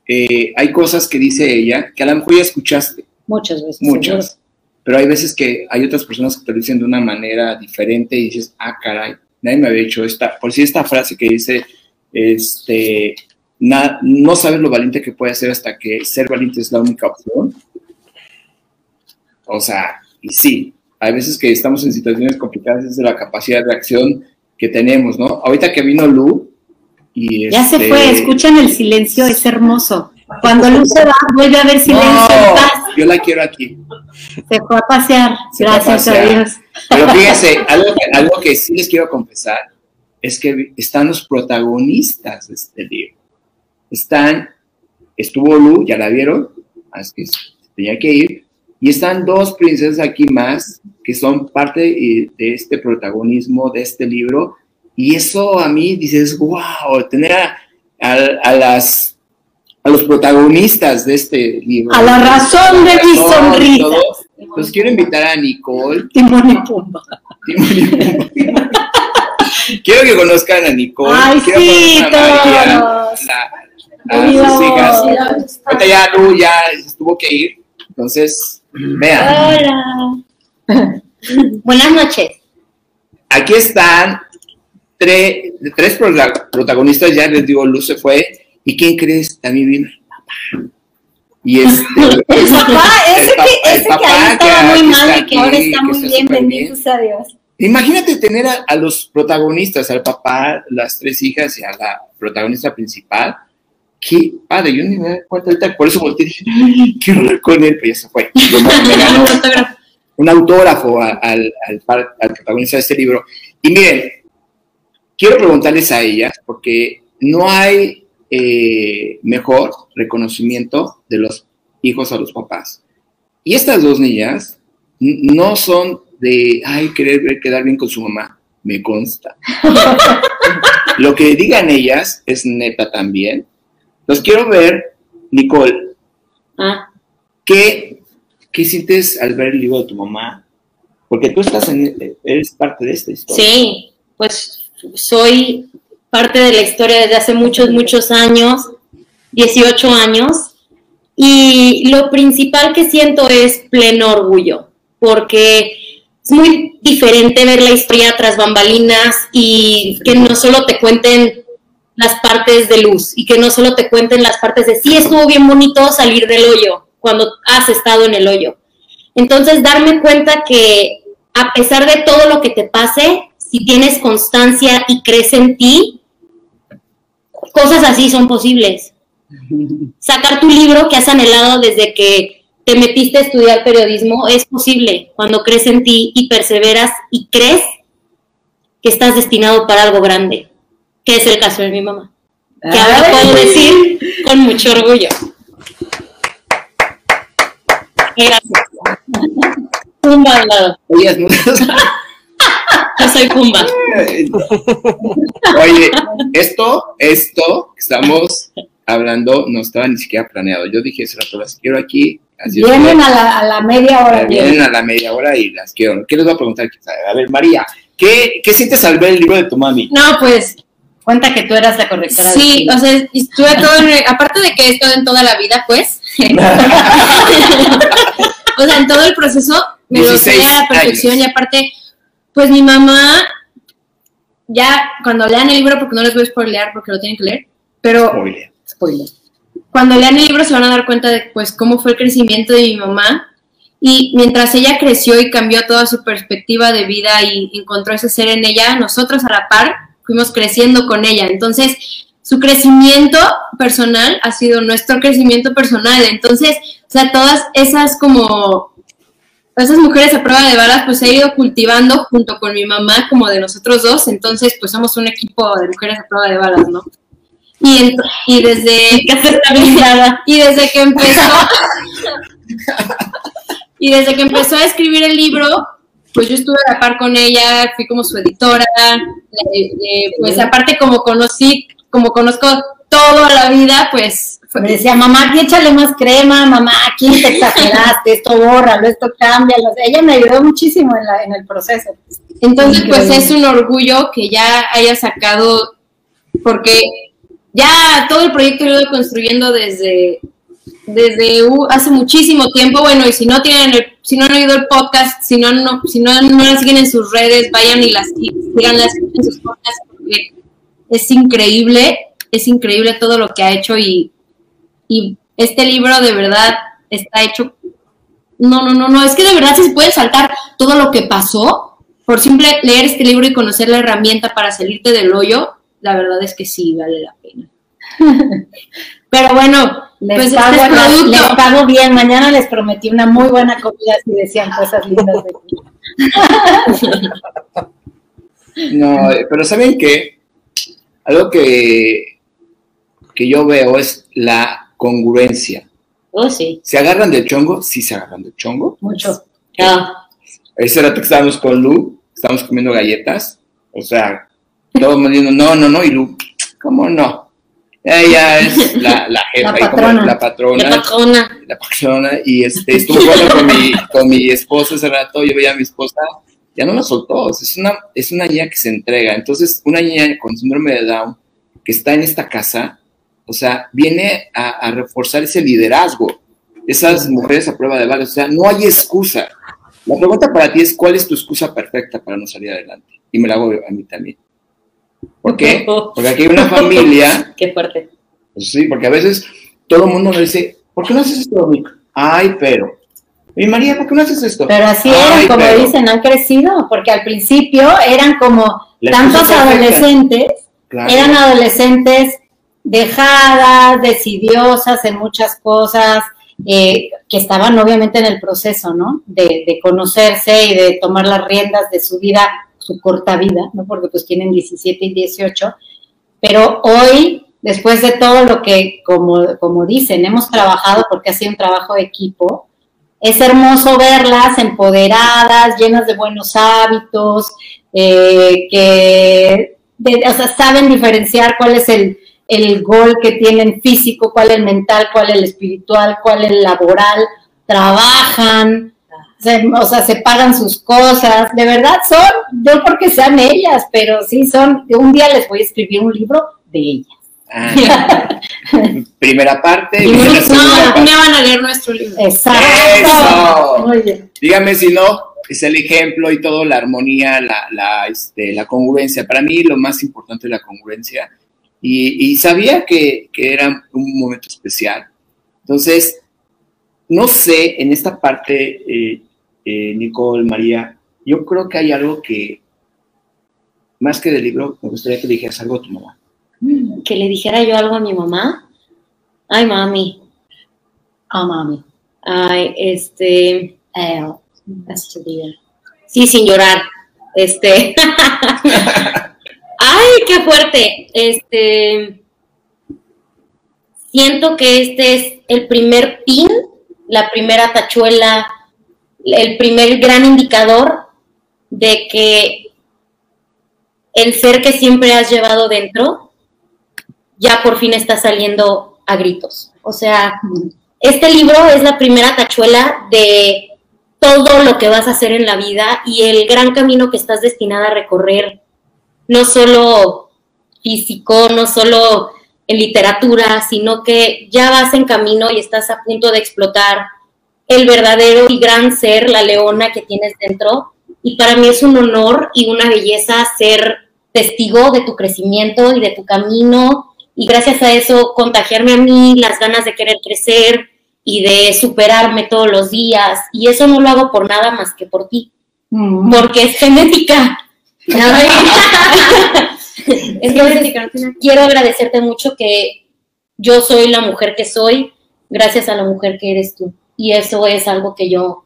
eh, hay cosas que dice ella que a lo mejor ya escuchaste. Muchas veces. Muchas. Pero hay veces que hay otras personas que te lo dicen de una manera diferente y dices, ah, caray, nadie me había hecho esta, por si esta frase que dice, este, no sabes lo valiente que puede ser hasta que ser valiente es la única opción. O sea, y sí, hay veces que estamos en situaciones complicadas desde la capacidad de reacción que tenemos, ¿no? Ahorita que vino Lu y Ya se fue, este, escuchan el silencio, es hermoso. Cuando Lu se va, vuelve a haber silencio no, paz. Yo la quiero aquí. Se fue a pasear, gracias a, Dios. Pero fíjense, algo que, algo que sí les quiero confesar es que están los protagonistas de este libro. Están, estuvo Lu, ya la vieron, así que tenía que ir, y están dos princesas aquí más que son parte de este protagonismo de este libro. Y eso a mí dices, wow, tener a, las, a los protagonistas de este libro. A la razón de mi sonrisa. Los quiero invitar a Nicole. Timón y Pumba. quiero que conozcan a Nicole. Ay, quiero sí, a todos. a, sus hijas. Ahorita ya Lu ya estuvo que ir. Entonces, vean. Hola. Buenas noches. Aquí están tres, tres protagonistas, ya les digo, Luz se fue. ¿Y quién crees? También vino el papá. Y este, el papá, ese, que, ese que ahí estaba muy mal y que ahora está muy bien, bendito sea Dios. Imagínate tener a, los protagonistas, al papá, las tres hijas y a la protagonista principal. Qué padre, yo ni me doy cuenta ahorita, por eso volteé y quiero hablar con él, pero ya se fue. Me ganó, un autógrafo al, protagonista de este libro. Y miren, quiero preguntarles a ellas, porque no hay eh, mejor reconocimiento de los hijos a los papás. Y estas dos niñas no son de, ay, querer quedar bien con su mamá, me consta. Lo que digan ellas es neta también. Los quiero ver, Nicole. Ah. ¿Qué ¿Qué sientes al ver el libro de tu mamá? Porque tú estás en, eres parte de esta historia. Sí, pues soy parte de la historia desde hace muchos, muchos años, 18 años, y lo principal que siento es pleno orgullo, porque es muy diferente ver la historia tras bambalinas y que no solo te cuenten las partes de luz y que no solo te cuenten las partes de sí estuvo bien bonito salir del hoyo, cuando has estado en el hoyo. Entonces, darme cuenta que a pesar de todo lo que te pase, si tienes constancia y crees en ti, cosas así son posibles. Sacar tu libro que has anhelado desde que te metiste a estudiar periodismo es posible cuando crees en ti y perseveras y crees que estás destinado para algo grande, que es el caso de mi mamá. Que ahora puedo decir con mucho orgullo. Gracias. Pumba al lado. Yo soy Pumba. Oye, esto, esto que estamos hablando no estaba ni siquiera planeado. Yo dije, eso rato las quiero aquí. vienen a la, a la, media hora. Vienen a la media hora y las quiero. ¿Qué les voy a preguntar? A ver, María, ¿qué, qué sientes al ver el libro de tu mami? No, pues Cuenta que tú eras la correctora. Sí, o sea, estuve todo, aparte de que he estado en toda la vida, pues, o sea, en todo el proceso me lo sé a la perfección y aparte, pues mi mamá, ya cuando lean el libro, porque no les voy a spoilear porque lo tienen que leer, pero... Spoiler. Spoiler. Cuando lean el libro se van a dar cuenta de, pues, cómo fue el crecimiento de mi mamá y mientras ella creció y cambió toda su perspectiva de vida y encontró ese ser en ella, nosotros a la par fuimos creciendo con ella. Entonces, su crecimiento personal ha sido nuestro crecimiento personal. Entonces, o sea, todas esas como, esas mujeres a prueba de balas, pues he ido cultivando junto con mi mamá como de nosotros dos. Entonces, pues somos un equipo de mujeres a prueba de balas, ¿no? Y, y desde y desde que empezó y desde que empezó a escribir el libro pues yo estuve a la par con ella, fui como su editora, eh, eh, pues aparte como conocí, como conozco toda la vida, pues Me decía, mamá, aquí échale más crema, mamá, aquí te exageraste, esto bórralo, esto cámbialo. Ella me ayudó muchísimo en, la, en el proceso. Entonces, pues es un orgullo que ya haya sacado, porque ya todo el proyecto lo he ido construyendo desde, desde hace muchísimo tiempo. Bueno, y si no tienen el, si no han oído el podcast, si no, no si no, no las siguen en sus redes, vayan y las sigan en sus podcasts porque es increíble, es increíble todo lo que ha hecho y, y este libro de verdad está hecho. No, no, no, no, es que de verdad se puede saltar todo lo que pasó por simple leer este libro y conocer la herramienta para salirte del hoyo, la verdad es que sí vale la pena. Pero bueno, les, pues pago, este les pago bien. Mañana les prometí una muy buena comida si decían cosas lindas de ti. No, pero ¿saben qué? Algo que, que yo veo es la congruencia. Oh, sí. ¿Se agarran del chongo? Sí, se agarran del chongo. Mucho. Ah. Ese rato que estábamos con Lu, estábamos comiendo galletas. O sea, todo el mundo diciendo, no, no, no, y Lu, ¿cómo no? Ella es la, la jefa, la patrona. la patrona. La patrona. La patrona. Y este, estuvo jugando con mi, con mi esposa ese rato, yo veía a mi esposa, ya no la soltó. Es una, es una niña que se entrega. Entonces, una niña con síndrome de Down que está en esta casa, o sea, viene a, a reforzar ese liderazgo. Esas mujeres a prueba de balas. O sea, no hay excusa. La pregunta para ti es, ¿cuál es tu excusa perfecta para no salir adelante? Y me la hago a mí también. ¿Por qué? Porque aquí hay una familia. Qué fuerte. Pues sí, porque a veces todo el mundo me dice, ¿por qué no haces esto, Dominica? Ay, pero. Mi María, ¿por qué no haces esto? Pero así eran, como dicen, han crecido, porque al principio eran como tantos adolescentes, eran adolescentes dejadas, decidiosas en muchas cosas, eh, que estaban obviamente en el proceso, ¿no? De, de, conocerse y de tomar las riendas de su vida su corta vida, ¿no? Porque pues tienen 17 y 18, pero hoy, después de todo lo que, como, como dicen, hemos trabajado porque ha sido un trabajo de equipo, es hermoso verlas empoderadas, llenas de buenos hábitos, eh, que o sea, saben diferenciar cuál es el, el gol que tienen físico, cuál es el mental, cuál es el espiritual, cuál es el laboral, trabajan, o sea, se pagan sus cosas, de verdad son, yo porque sean ellas, pero sí son, un día les voy a escribir un libro de ellas. Ah, primera parte. Y no, me van a leer nuestro libro. Exacto. Bien. Dígame si no, es el ejemplo y todo, la armonía, la, la, este, la congruencia. Para mí lo más importante es la congruencia. Y, sabía que, que, era un momento especial. Entonces, no sé, en esta parte, eh, eh, Nicole, María, yo creo que hay algo que, más que del libro, me gustaría que le dijeras algo a tu mamá. Que le dijera yo algo a mi mamá. Ay, mami. Ah, mami. Ay, este. Eh, sí, sin llorar. Este. Ay, qué fuerte. Este. Siento que este es el primer pin, la primera tachuela el primer gran indicador de que el ser que siempre has llevado dentro ya por fin está saliendo a gritos. O sea, este libro es la primera tachuela de todo lo que vas a hacer en la vida y el gran camino que estás destinada a recorrer, no solo físico, no solo en literatura, sino que ya vas en camino y estás a punto de explotar el verdadero y gran ser, la leona que tienes dentro. Y para mí es un honor y una belleza ser testigo de tu crecimiento y de tu camino. Y gracias a eso contagiarme a mí las ganas de querer crecer y de superarme todos los días. Y eso no lo hago por nada más que por ti, mm. porque es genética. Quiero agradecerte mucho que yo soy la mujer que soy gracias a la mujer que eres tú. Y eso es algo que yo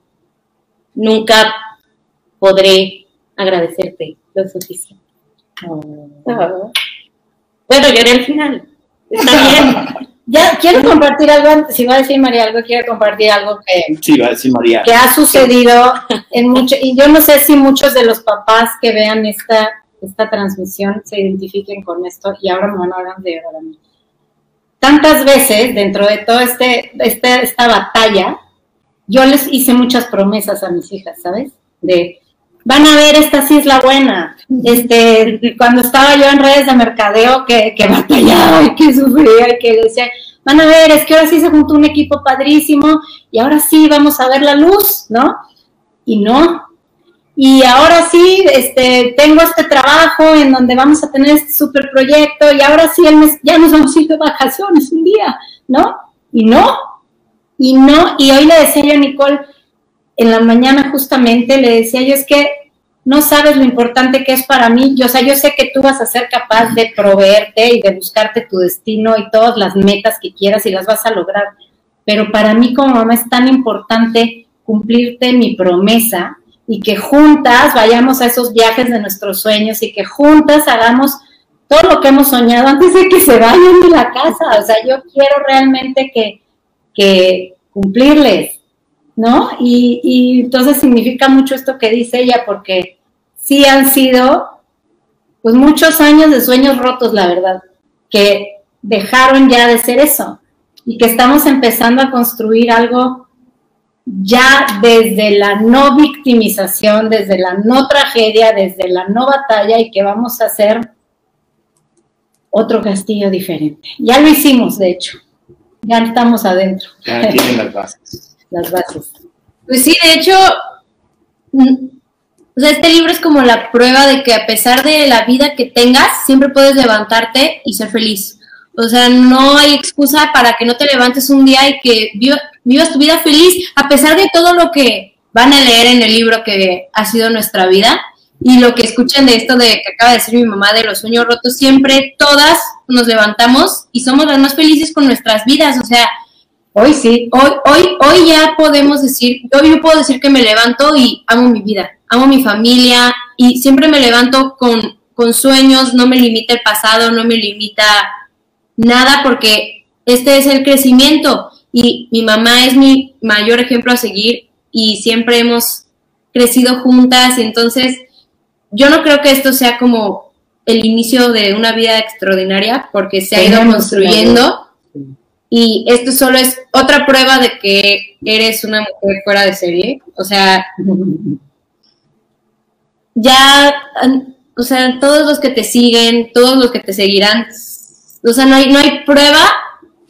nunca podré agradecerte lo suficiente. Oh. Bueno, lloré al final. Está bien. Ya quiero compartir algo, si va a decir María algo, quiero compartir algo que, sí, va a decir María. que ha sucedido en mucho, y yo no sé si muchos de los papás que vean esta, esta transmisión se identifiquen con esto, y ahora me van a hablar de llorar a mí. tantas veces dentro de toda este, este, esta batalla, yo les hice muchas promesas a mis hijas, ¿sabes? De, van a ver, esta sí es la buena. Este, cuando estaba yo en redes de mercadeo, que, que batallaba y que sufría y que decía, van a ver, es que ahora sí se juntó un equipo padrísimo y ahora sí vamos a ver la luz, ¿no? Y no. Y ahora sí, este, tengo este trabajo en donde vamos a tener este super proyecto y ahora sí ya nos vamos a ir de vacaciones un día, ¿no? Y no, y no, y hoy le decía yo a Nicole, en la mañana justamente le decía yo, es que no sabes lo importante que es para mí. Yo, o sea, yo sé que tú vas a ser capaz de proveerte y de buscarte tu destino y todas las metas que quieras y las vas a lograr. Pero para mí como mamá es tan importante cumplirte mi promesa y que juntas vayamos a esos viajes de nuestros sueños y que juntas hagamos todo lo que hemos soñado antes de que se vayan de la casa. O sea, yo quiero realmente que, que cumplirles ¿no? Y, entonces significa mucho esto que dice ella, porque sí han sido, pues, muchos años de sueños rotos, la verdad, que dejaron ya de ser eso y que estamos empezando a construir algo ya desde la no victimización, desde la no tragedia, desde la no batalla y que vamos a hacer otro castillo diferente. Ya lo hicimos, de hecho. Ya estamos adentro. Ya tienen las bases las bases. Pues sí, de hecho, mm, o sea, este libro es como la prueba de que a pesar de la vida que tengas, siempre puedes levantarte y ser feliz. O sea, no hay excusa para que no te levantes un día y que vivas tu vida feliz, a pesar de todo lo que van a leer en el libro que ha sido nuestra vida y lo que escuchan de esto de que acaba de decir mi mamá de los sueños rotos, siempre todas nos levantamos y somos las más felices con nuestras vidas. O sea, Hoy sí. Hoy, hoy, hoy ya podemos decir, hoy yo puedo decir que me levanto y amo mi vida, amo mi familia y siempre me levanto con, con sueños, no me limita el pasado, no me limita nada porque este es el crecimiento y mi mamá es mi mayor ejemplo a seguir y siempre hemos crecido juntas y entonces yo no creo que esto sea como el inicio de una vida extraordinaria porque se ha ido construyendo y esto solo es otra prueba de que eres una mujer fuera de serie. O sea, ya, o sea, todos los que te siguen, todos los que te seguirán, o sea, no hay, no hay prueba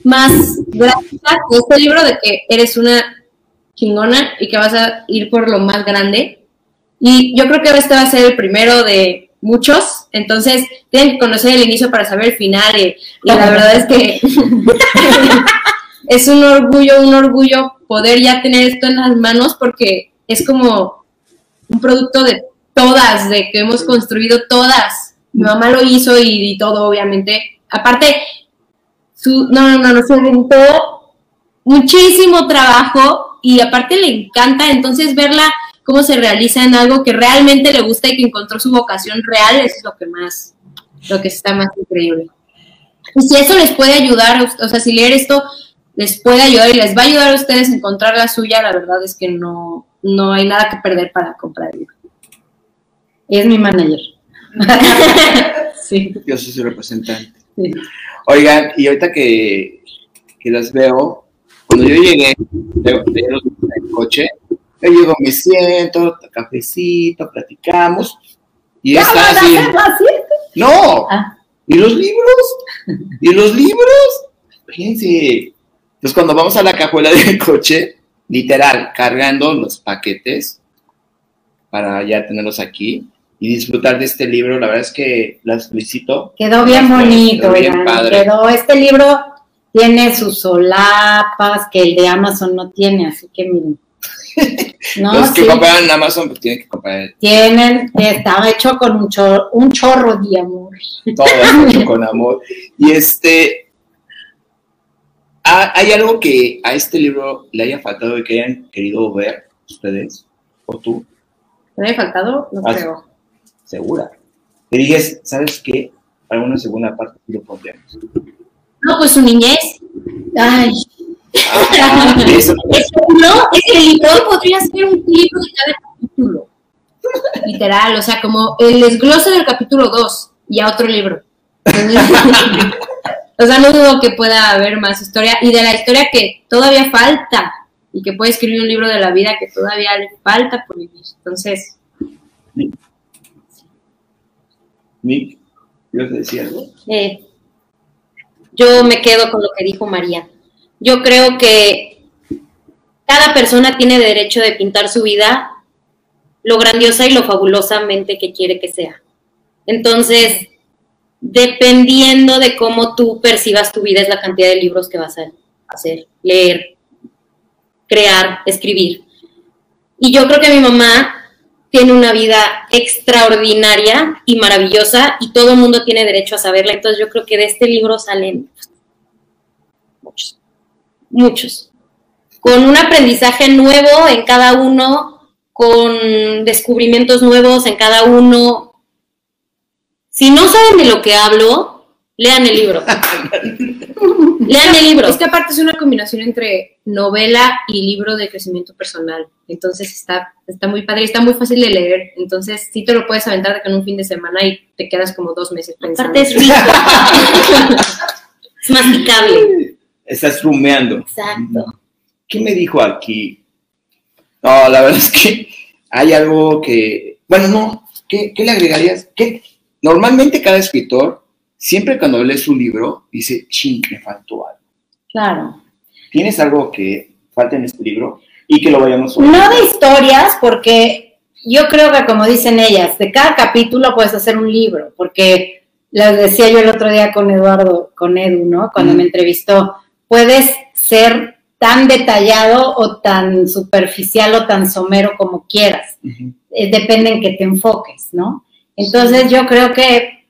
más gráfica que este libro de que eres una chingona y que vas a ir por lo más grande. Y yo creo que este va a ser el primero de muchos, entonces tienen que conocer el inicio para saber el final y, la verdad es que es un orgullo, un orgullo poder ya tener esto en las manos porque es como un producto de todas, de que hemos construido todas. Mi mamá lo hizo y, todo, obviamente. Aparte, su, no, no, no, no, se inventó muchísimo trabajo y aparte le encanta, entonces verla cómo se realiza en algo que realmente le gusta y que encontró su vocación real, eso es lo que más, lo que está más increíble. Y si eso les puede ayudar, o sea, si leer esto les puede ayudar y les va a ayudar a ustedes a encontrar la suya, la verdad es que no, no hay nada que perder para comprar el Es mi manager. sí. Yo soy su representante. Oigan, y ahorita que, que las veo, cuando yo llegué, de, el coche, yo llego, me siento, cafecito, platicamos. Y está así. No. Ah. ¿Y los libros? ¿Y los libros? Fíjense. Entonces, cuando vamos a la cajuela del coche, literal, cargando los paquetes para ya tenerlos aquí y disfrutar de este libro, la verdad es que las felicito. Quedó bien bonito, quedó, quedó este libro tiene sus solapas que el de Amazon no tiene, así que miren. Los que compran en Amazon pues tienen que comprar. Tienen, estaba hecho con un, chorro, un chorro de amor. Todo hecho con amor. Y este, ¿hay algo que a este libro le haya faltado y que hayan querido ver ustedes o tú? ¿Le haya faltado? No ah, creo. ¿Segura? Te dijes, ¿sabes qué? Para una segunda parte lo pondremos. No, pues su niñez. Ay, Ah, no, es que el libro podría ser un libro de cada capítulo. Literal, o sea, como el desglose del capítulo 2 y a otro libro. O sea, no dudo que pueda haber más historia y de la historia que todavía falta y que puede escribir un libro de la vida que todavía le falta por vivir. Entonces. Nick, ¿yo te decía algo? Eh, yo me quedo con lo que dijo María. Yo creo que cada persona tiene derecho de pintar su vida lo grandiosa y lo fabulosamente que quiere que sea. Entonces, dependiendo de cómo tú percibas tu vida, es la cantidad de libros que vas a hacer, leer, crear, escribir. Y yo creo que mi mamá tiene una vida extraordinaria y maravillosa y todo el mundo tiene derecho a saberla. Entonces yo creo que de este libro salen muchos, muchos, con un aprendizaje nuevo en cada uno, con descubrimientos nuevos en cada uno, si no saben de lo que hablo, lean el libro. lean el libro. Es que aparte es una combinación entre novela y libro de crecimiento personal. Entonces está, está muy padre, está muy fácil de leer. Entonces sí te lo puedes aventar de que en un fin de semana y te quedas como dos meses pensando. Aparte es rico. es masticable. Estás rumeando. Exacto. ¿Qué me dijo aquí? No, la verdad es que hay algo que, bueno, no, ¿qué, qué le agregarías? ¿Qué, Normalmente cada escritor, siempre cuando lee su libro, dice, ching, me faltó algo. Claro. ¿Tienes algo que falta en este libro? Y que lo vayamos a No de historias, porque yo creo que como dicen ellas, de cada capítulo puedes hacer un libro, porque les decía yo el otro día con Eduardo, con Edu, ¿no? Cuando me entrevistó, puedes ser tan detallado o tan superficial o tan somero como quieras. Eh, depende en que te enfoques, ¿no? Entonces yo creo que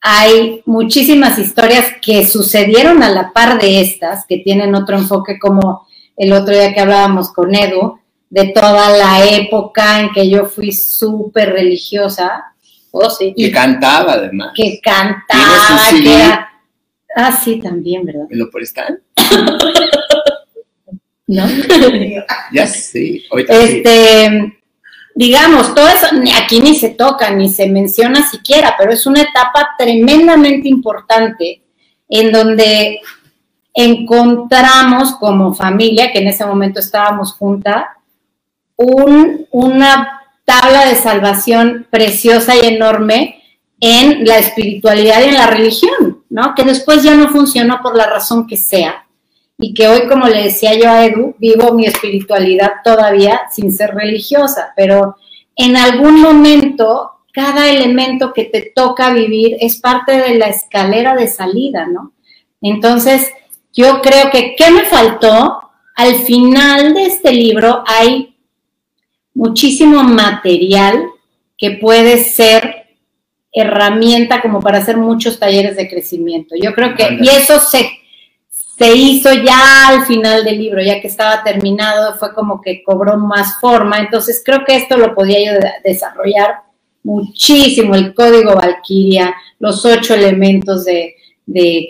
hay muchísimas historias que sucedieron a la par de estas, que tienen otro enfoque como el otro día que hablábamos con Edu, de toda la época en que yo fui súper religiosa. Oh, sí. Que cantaba además. Que cantaba, que era... Ah, sí, también, ¿verdad? ¿Me lo prestan? ¿No? ya sí. este, digamos, todo eso aquí ni se toca, ni se menciona siquiera, pero es una etapa tremendamente importante en donde encontramos como familia, que en ese momento estábamos juntas, una tabla de salvación preciosa y enorme en la espiritualidad y en la religión, ¿no? Que después ya no funcionó por la razón que sea, y que hoy, como le decía yo a Edu, vivo mi espiritualidad todavía sin ser religiosa, pero en algún momento cada elemento que te toca vivir es parte de la escalera de salida, ¿no? Entonces, yo creo que, ¿qué me faltó? Al final de este libro hay muchísimo material que puede ser herramienta como para hacer muchos talleres de crecimiento. Yo creo que, y eso se se hizo ya al final del libro, ya que estaba terminado, fue como que cobró más forma. Entonces creo que esto lo podía yo desarrollar muchísimo, el código Valkyria, los ocho elementos de,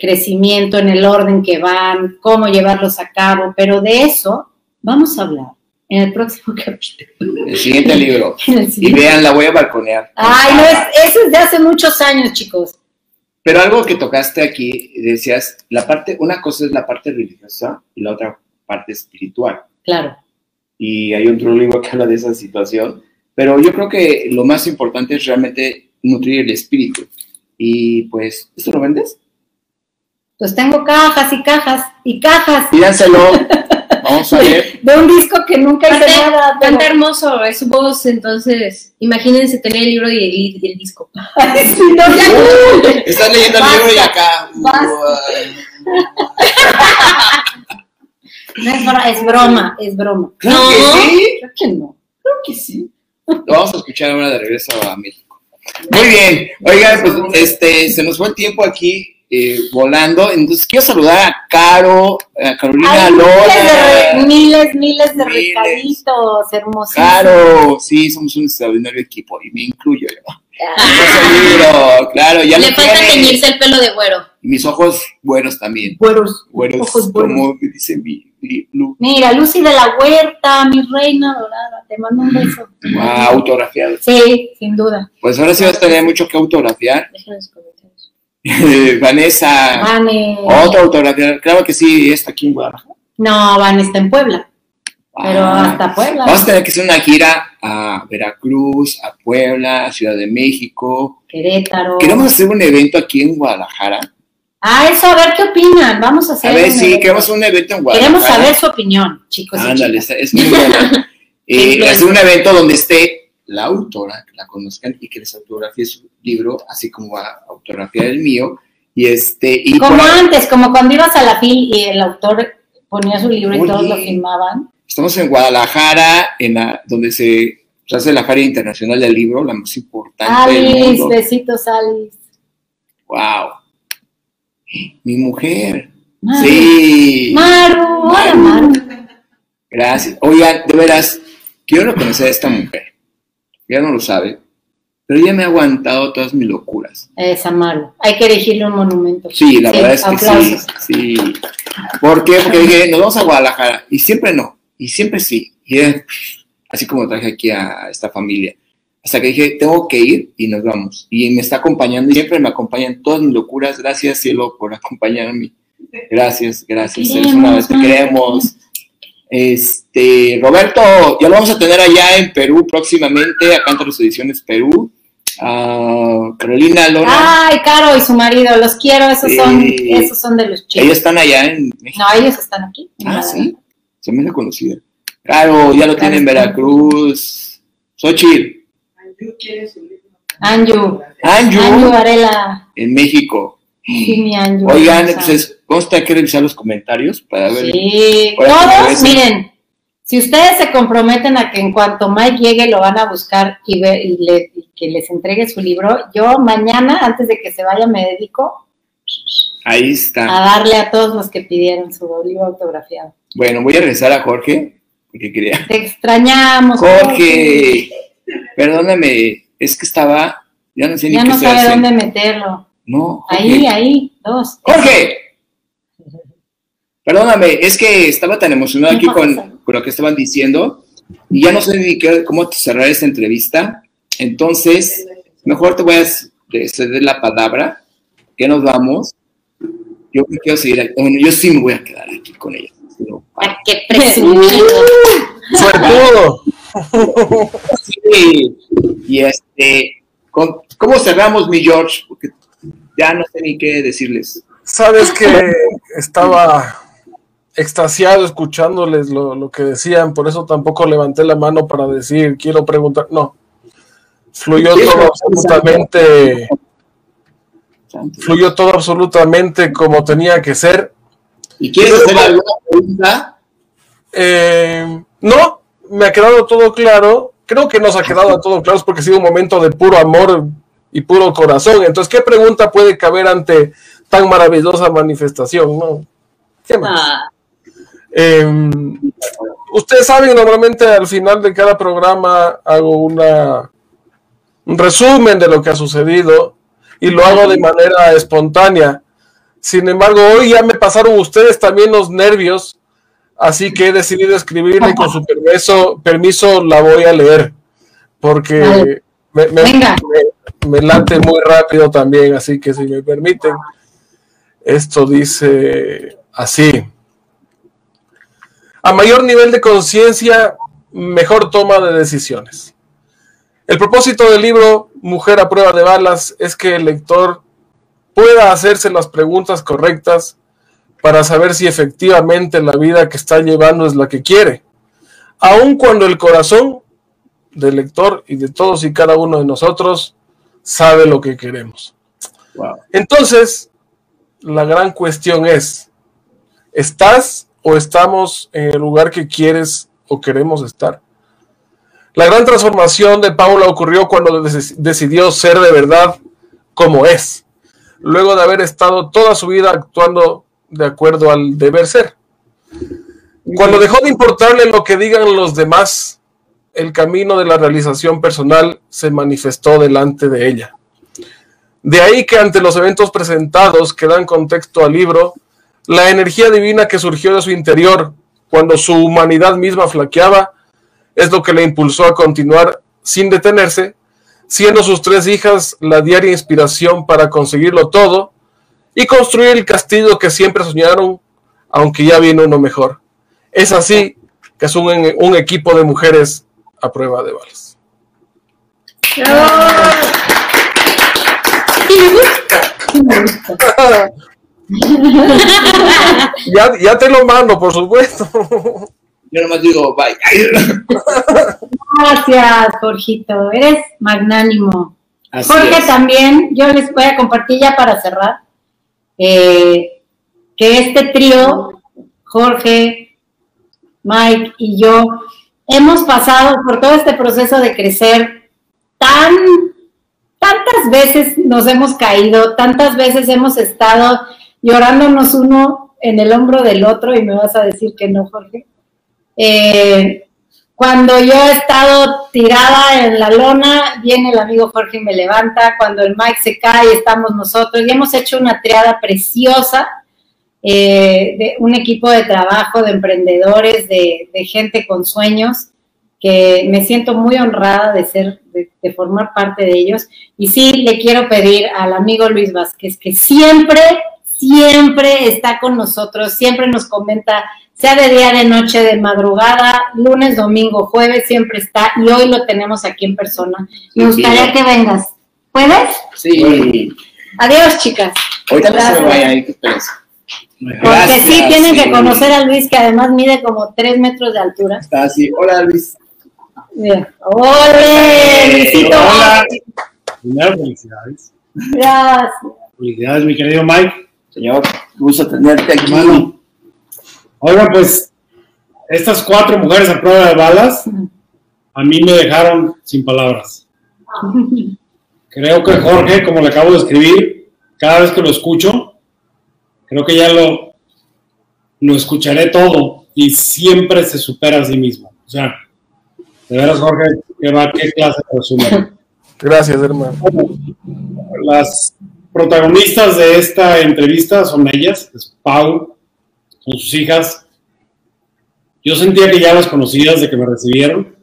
crecimiento en el orden que van, cómo llevarlos a cabo, pero de eso vamos a hablar en el próximo capítulo. El siguiente libro. Y vean, la voy a balconear. Ay, no, es, eso es de hace muchos años, chicos. Pero algo que tocaste aquí, decías, la parte, una cosa es la parte religiosa y la otra parte espiritual. Claro. Y hay otro libro que habla de esa situación, pero yo creo que lo más importante es realmente nutrir el espíritu. Y pues, ¿esto lo vendes? Pues tengo cajas y cajas y cajas. Pídanselo. Vamos a ver. De un disco que nunca hice nada. Canta hermoso, es su voz, entonces imagínense tener el libro y el, disco. estás leyendo el libro y acá. no es, broma, es broma. Creo que sí. Creo que no. Creo que sí. Lo vamos a escuchar ahora de regreso a México. Muy bien. Oigan, pues este, se nos fue el tiempo aquí. Eh, volando. Entonces quiero saludar a Caro, a Carolina Lola. Miles, miles, de recaditos hermosos. Caro, sí, somos un extraordinario equipo y me incluyo yo. Ah. claro, ya Le falta teñirse el pelo de güero. Y mis ojos buenos también. Güeros. Güeros, ojos como me dice mi, Mira, Lucy de la Huerta, mi reina dorada, te mando un beso. Ah, autografiado. Sí, sin duda. Pues ahora sí vas a tener mucho que autografiar. Vanessa, Vane. otra autora, claro que sí, está aquí en Guadalajara. No, Van está en Puebla. Pero Ah, hasta Puebla. Vamos a tener que hacer una gira a Veracruz, a Puebla, a Ciudad de México. Querétaro. Queremos hacer un evento aquí en Guadalajara. Ah, eso, a ver qué opinan. Vamos a hacer. A ver, un sí, evento. queremos un evento en Guadalajara. Queremos saber su opinión, chicos. Ándale, es muy buena. Eh, hacer un evento donde esté la autora, que la conozcan y que les autografíe su libro, así como a autografía el mío. Y este, y Como antes, como cuando ibas a la FIL y el autor ponía su libro y todos lo firmaban. estamos en Guadalajara, en la, donde se, hace la Feria Internacional del Libro, la más importante del Alice, mundo. besitos, Alice. Wow. Mi mujer. Maru. Sí. Maru, hola Maru. Gracias. Oigan, de veras, quiero conocer a esta mujer. Ya no lo sabe, pero ella me ha aguantado todas mis locuras. Esa Maru. Hay que erigirle un monumento. Sí, la Sí, verdad es que aplausos. sí, sí. ¿Por qué? Porque dije, nos vamos a Guadalajara. Y siempre no, y siempre sí. Y así como traje aquí a esta familia. Hasta que dije, tengo que ir y nos vamos. Y me está acompañando y siempre me acompañan todas mis locuras. Gracias, cielo, por acompañarme. Gracias, gracias. Te Eres una vez te queremos, queremos. Este, Roberto, ya lo vamos a tener allá en Perú próximamente, acá entre las ediciones Perú. Carolina Lona, Ay, Caro y su marido, los quiero, esos Sí. son, esos son de los ellos chicos. están allá en México. No, ellos están aquí. Ah, sí. Se me hace conocida. Claro, ya lo tiene en Veracruz. Xochitl. Anju. Anju, Anju Varela. en México. Sí, mi Anju. Oigan, hermosa. entonces, vamos a tener que revisar los comentarios para ver. Sí, todos, miren, si ustedes se comprometen a que en cuanto Mike llegue lo van a buscar y, ve- y le- y que les entregue su libro, yo mañana, antes de que se vaya, me dedico Ahí está. a darle a todos los que pidieron su libro autografiado. Bueno, voy a regresar a Jorge, porque quería. Te extrañamos. Jorge, perdóname, es que estaba. Ya no sé ni Ya qué no sabe haciendo. dónde meterlo. No, Jorge. Ahí, ahí, dos. ¡Jorge! Perdóname, es que estaba tan emocionado aquí con, con lo que estaban diciendo y ya no sé ni qué, cómo cerrar esta entrevista. Entonces, mejor te voy a ceder la palabra. Que nos vamos. Yo me quiero seguir aquí. Bueno, yo sí me voy a quedar aquí con ella. Pero, ¿Para qué presumido? Suertudo. sí. Y este, con- ¿cómo cerramos, mi George? Porque ya no sé ni qué decirles. Sabes que estaba extasiado escuchándoles lo, lo que decían, por eso tampoco levanté la mano para decir, quiero preguntar. No. Fluyó todo absolutamente, fluyó todo absolutamente como tenía que ser. ¿Y quieres hacer alguna pregunta? Eh, no, me ha quedado todo claro. Creo que nos ha quedado todo claro es porque ha sido un momento de puro amor y puro corazón. Entonces, ¿qué pregunta puede caber ante tan maravillosa manifestación? No. ¿Qué más? Ah, Eh, ustedes saben, normalmente al final de cada programa hago una, un resumen de lo que ha sucedido y lo hago de manera espontánea. Sin embargo, hoy ya me pasaron ustedes también los nervios, así que he decidido escribirla y con su permiso, permiso la voy a leer, porque me, me- me late muy rápido también, así que si me permiten, esto dice así. A mayor nivel de conciencia, mejor toma de decisiones. El propósito del libro Mujer a prueba de balas es que el lector pueda hacerse las preguntas correctas para saber si efectivamente la vida que está llevando es la que quiere, aun cuando el corazón del lector y de todos y cada uno de nosotros sabe lo que queremos. Wow. Entonces, la gran cuestión es, ¿estás o estamos en el lugar que quieres o queremos estar? La gran transformación de Paula ocurrió cuando dec- decidió ser de verdad como es, luego de haber estado toda su vida actuando de acuerdo al deber ser. Cuando dejó de importarle lo que digan los demás, el camino de la realización personal se manifestó delante de ella. De ahí que ante los eventos presentados que dan contexto al libro, la energía divina que surgió de su interior cuando su humanidad misma flaqueaba es lo que le impulsó a continuar sin detenerse, siendo sus tres hijas la diaria inspiración para conseguirlo todo y construir el castillo que siempre soñaron, aunque ya vino uno mejor. Es así que es un, un equipo de mujeres a prueba de balas. ya, ya te lo mando, por supuesto. Yo nomás digo, bye. Gracias, Jorgito. Eres magnánimo. Así Jorge es. también, yo les voy a compartir ya para cerrar, eh, que este trío, Jorge, Mike y yo, hemos pasado por todo este proceso de crecer tan, tantas veces nos hemos caído, tantas veces hemos estado llorándonos uno en el hombro del otro y me vas a decir que no, Jorge. Eh, cuando yo he estado tirada en la lona, viene el amigo Jorge y me levanta. Cuando el Mike se cae, estamos nosotros. Y hemos hecho una triada preciosa eh, de un equipo de trabajo, de emprendedores, de, de, gente con sueños, que me siento muy honrada de ser, de, de formar parte de ellos. Y sí, le quiero pedir al amigo Luis Vázquez que siempre, siempre está con nosotros, siempre nos comenta sea de día, de noche, de madrugada, lunes, domingo, jueves, siempre está y hoy lo tenemos aquí en persona. Me gustaría Sí. que vengas. ¿Puedes? Sí. Adiós, chicas. Ahorita no se hay que. Porque sí, tienen que conocer a Luis, que además mide como tres metros de altura. Está así. Hola, Luis. Mira. ¡Ole, Luisito! Hola. Primero, felicidades. Gracias. Felicidades, mi querido Mike. Señor, gusto tenerte aquí. Oigan, pues, estas cuatro mujeres a prueba de balas, a mí me dejaron sin palabras. Creo que Jorge, como le acabo de escribir, cada vez que lo escucho, creo que ya lo, lo escucharé todo y siempre se supera a sí mismo. O sea, de veras, Jorge, qué, va, qué clase de resumen. Gracias, hermano. Las protagonistas de esta entrevista son ellas, es Pau, con sus hijas. Yo sentía que ya las conocía desde que me recibieron.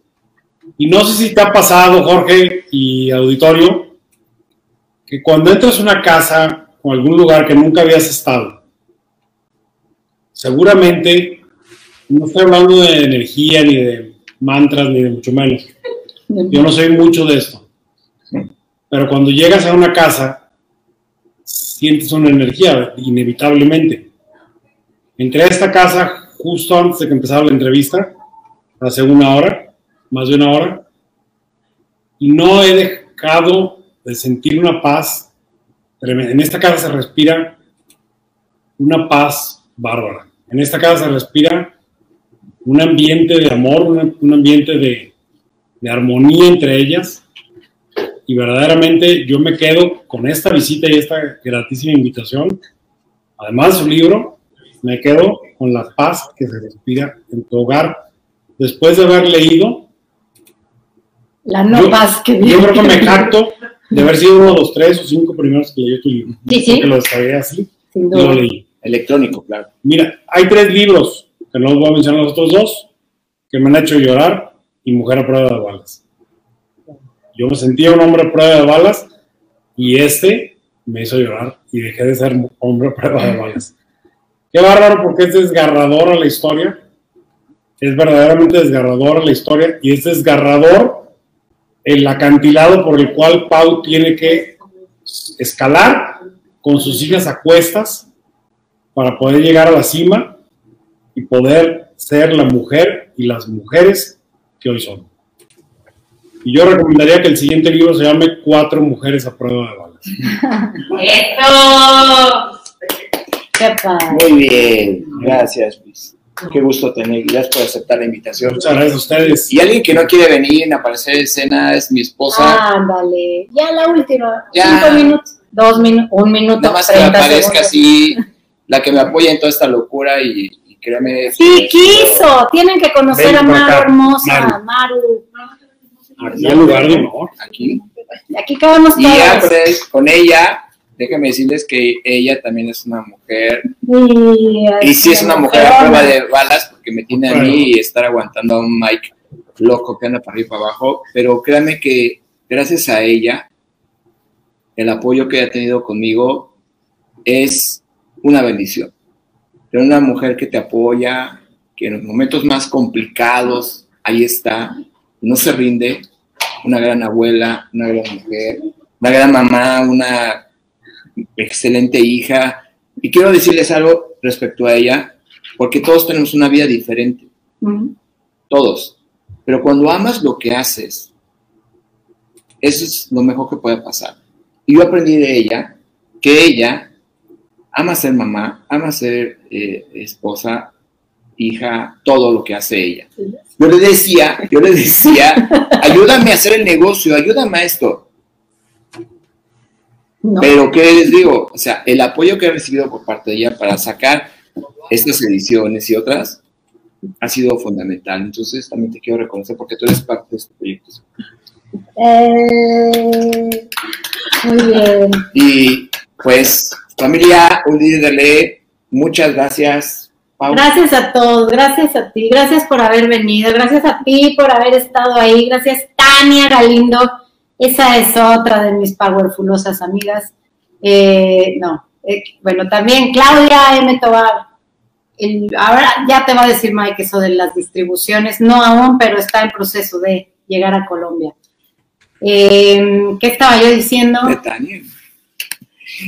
Y no sé si te ha pasado, Jorge y auditorio, que cuando entras a una casa o algún lugar que nunca habías estado, seguramente, no estoy hablando de energía, ni de mantras, ni de mucho menos. Yo no soy mucho de esto. Pero cuando llegas a una casa, sientes una energía, inevitablemente. Entré a esta casa justo antes de que empezara la entrevista, hace una hora, más de una hora, y no he dejado de sentir una paz. En esta casa se respira una paz bárbara. En esta casa se respira un ambiente de amor, un ambiente de, de armonía entre ellas y verdaderamente yo me quedo con esta visita y esta gratísima invitación, además de su libro, me quedo con la paz que se respira en tu hogar después de haber leído. La no Yo- paz que Yo creo que me viene. jacto de haber sido uno de los tres o cinco primeros que leyó tu libro. Sí, sí. Que lo descargué así Sin y duda. lo leí. Electrónico, claro. Mira, hay tres libros, que no los voy a mencionar los otros dos, que me han hecho llorar y Mujer a prueba de balas. Yo me sentía un hombre prueba de balas y este me hizo llorar y dejé de ser hombre prueba de balas. Qué bárbaro porque es desgarradora la historia. Es verdaderamente desgarradora la historia y es desgarrador el acantilado por el cual Pau tiene que escalar con sus hijas a cuestas para poder llegar a la cima y poder ser la mujer y las mujeres que hoy son. Y yo recomendaría que el siguiente libro se llame Cuatro mujeres a prueba de balas. ¡Eso! Qué padre. Muy bien. Gracias, Luis. Qué gusto tener. Gracias por aceptar la invitación. Muchas gracias a ustedes. Y alguien que no quiere venir a aparecer en escena es mi esposa. Ándale. Ya la última. Ya. Cinco minutos. Dos minutos. Un minuto. Nada más que me 30 aparezca segundos. así, la que me apoya en toda esta locura y, y créeme. Sí, quiso. Tienen que conocer Ven a Maru acá, hermosa. Maru. Aquí el lugar de honor. Aquí. Aquí cabemos Y ya todos. pues, con ella, déjenme decirles que ella también es una mujer. Y, Y sí es una mujer a prueba de balas porque me tiene a mí y estar aguantando a un Mike loco que anda para arriba y para abajo. Pero créanme que gracias a ella, el apoyo que ha tenido conmigo es una bendición. De una mujer que te apoya, que en los momentos más complicados, ahí está, no se rinde, una gran abuela, una gran mujer, una gran mamá, una excelente hija. Y quiero decirles algo respecto a ella, porque todos tenemos una vida diferente, todos. Pero cuando amas lo que haces, eso es lo mejor que puede pasar. Y yo aprendí de ella que ella ama ser mamá, ama ser eh, esposa, hija, todo lo que hace ella. Yo le decía, yo le decía, ayúdame a hacer el negocio, ayúdame a esto. Pero, ¿qué les digo? O sea, el apoyo que he recibido por parte de ella para sacar estas ediciones y otras ha sido fundamental. Entonces, también te quiero reconocer porque tú eres parte de este proyecto. Eh, muy bien. Y pues, familia, un líder de muchas gracias. Gracias a todos, gracias a ti, gracias por haber venido, gracias a ti por haber estado ahí, gracias Tania Galindo, esa es otra de mis powerfulosas amigas. Eh, no, eh, bueno, también Claudia M. Tobar. ahora ya te va a decir Mike eso de las distribuciones, no aún, pero está en proceso de llegar a Colombia. Eh, ¿Qué estaba yo diciendo?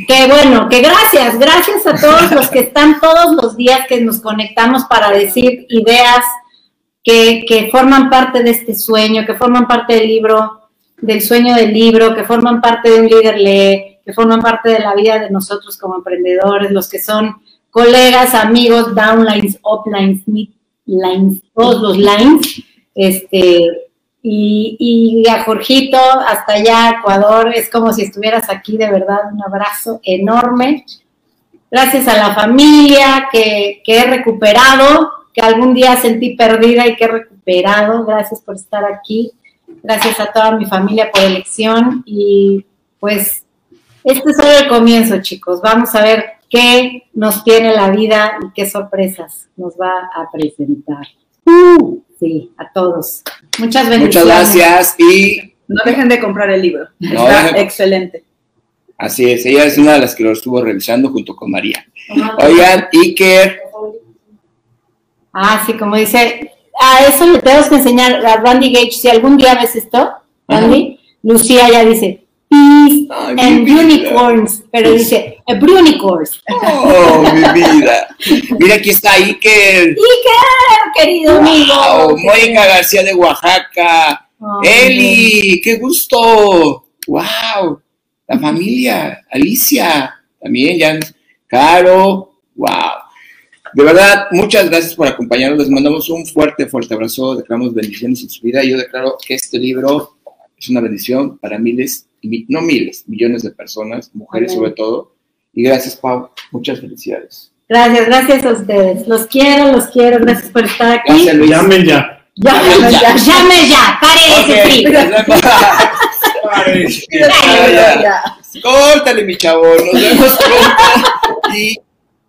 Que bueno, que gracias, gracias a todos los que están todos los días que nos conectamos para decir ideas que, que forman parte de este sueño, que forman parte del libro, del sueño del libro, que forman parte de un líder lee, que forman parte de la vida de nosotros como emprendedores, los que son colegas, amigos, downlines, uplines, midlines, todos los lines, este, y, a Jorgito, hasta allá, Ecuador, es como si estuvieras aquí, de verdad, un abrazo enorme. Gracias a la familia que, que he recuperado, que algún día sentí perdida y que he recuperado. Gracias por estar aquí. Gracias a toda mi familia por elección. Y pues, este es solo el comienzo, chicos. Vamos a ver qué nos tiene la vida y qué sorpresas nos va a presentar. Uh. Sí, a todos. Muchas bendiciones. Muchas gracias y... No dejen de comprar el libro. Está excelente. Así es, ella es una de las que lo estuvo revisando junto con María. Oigan, Iker. Ah, sí, como dice, a eso le tenemos que enseñar a Randy Gage. Si algún día ves esto, Randy, Lucía ya dice, peace and unicorns, pero dice, a brunicorns. Oh, mi vida. Mira, aquí está Iker. Iker, querido amigo. Mónica García de Oaxaca. Eli, qué gusto. Wow. La familia, Alicia, también, ya. Caro, wow. De verdad, muchas gracias por acompañarnos. Les mandamos un fuerte, fuerte abrazo. Declaramos bendiciones en su vida. Yo declaro que este libro es una bendición para miles no miles, millones de personas, mujeres sobre todo. Y gracias, Pau. Muchas felicidades. Gracias, gracias a ustedes. Los quiero, los quiero. Gracias por estar aquí. Gracias. Llamen ya. Llamen ya. Llamen ya. Pare ese Córtale, mi chavo. Nos vemos pronto. Y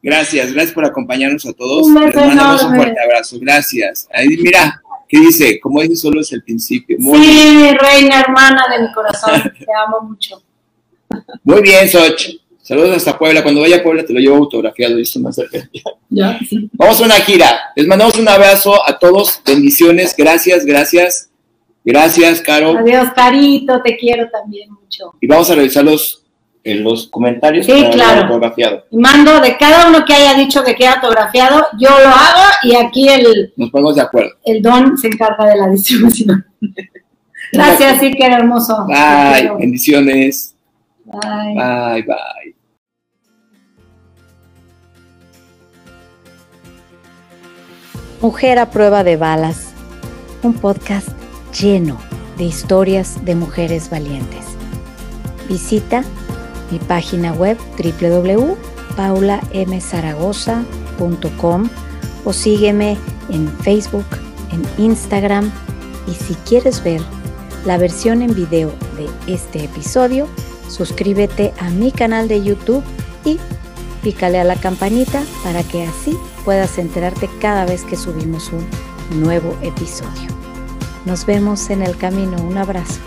gracias, gracias por acompañarnos a todos. Un Les mandamos un fuerte abrazo. Gracias. Ahí, mira, ¿Qué dice? Como dice, solo es el principio. sí, reina hermana de mi corazón, te amo mucho. Muy bien, Soch. Saludos hasta Puebla. Cuando vaya a Puebla te lo llevo autografiado, más. Ya. Vamos a una gira. Les mandamos un abrazo a todos. Bendiciones. Gracias, gracias. Gracias, Caro. Adiós, Carito. Te quiero también mucho. Y vamos a revisar los en los comentarios. Sí, claro. Autografiado. Mando de cada uno que haya dicho que queda autografiado, yo lo hago y aquí el. Nos ponemos de acuerdo. El don se encarga de la distribución. Gracias, sí, que hermoso. Bye, bendiciones. Bye. Bye, bye. Mujer a prueba de balas, un podcast lleno de historias de mujeres valientes. Visita mi página web www.paulamzaragoza.com o sígueme en Facebook, en Instagram y si quieres ver la versión en video de este episodio, suscríbete a mi canal de YouTube y pícale a la campanita para que así puedas enterarte cada vez que subimos un nuevo episodio. Nos vemos en el camino. Un abrazo.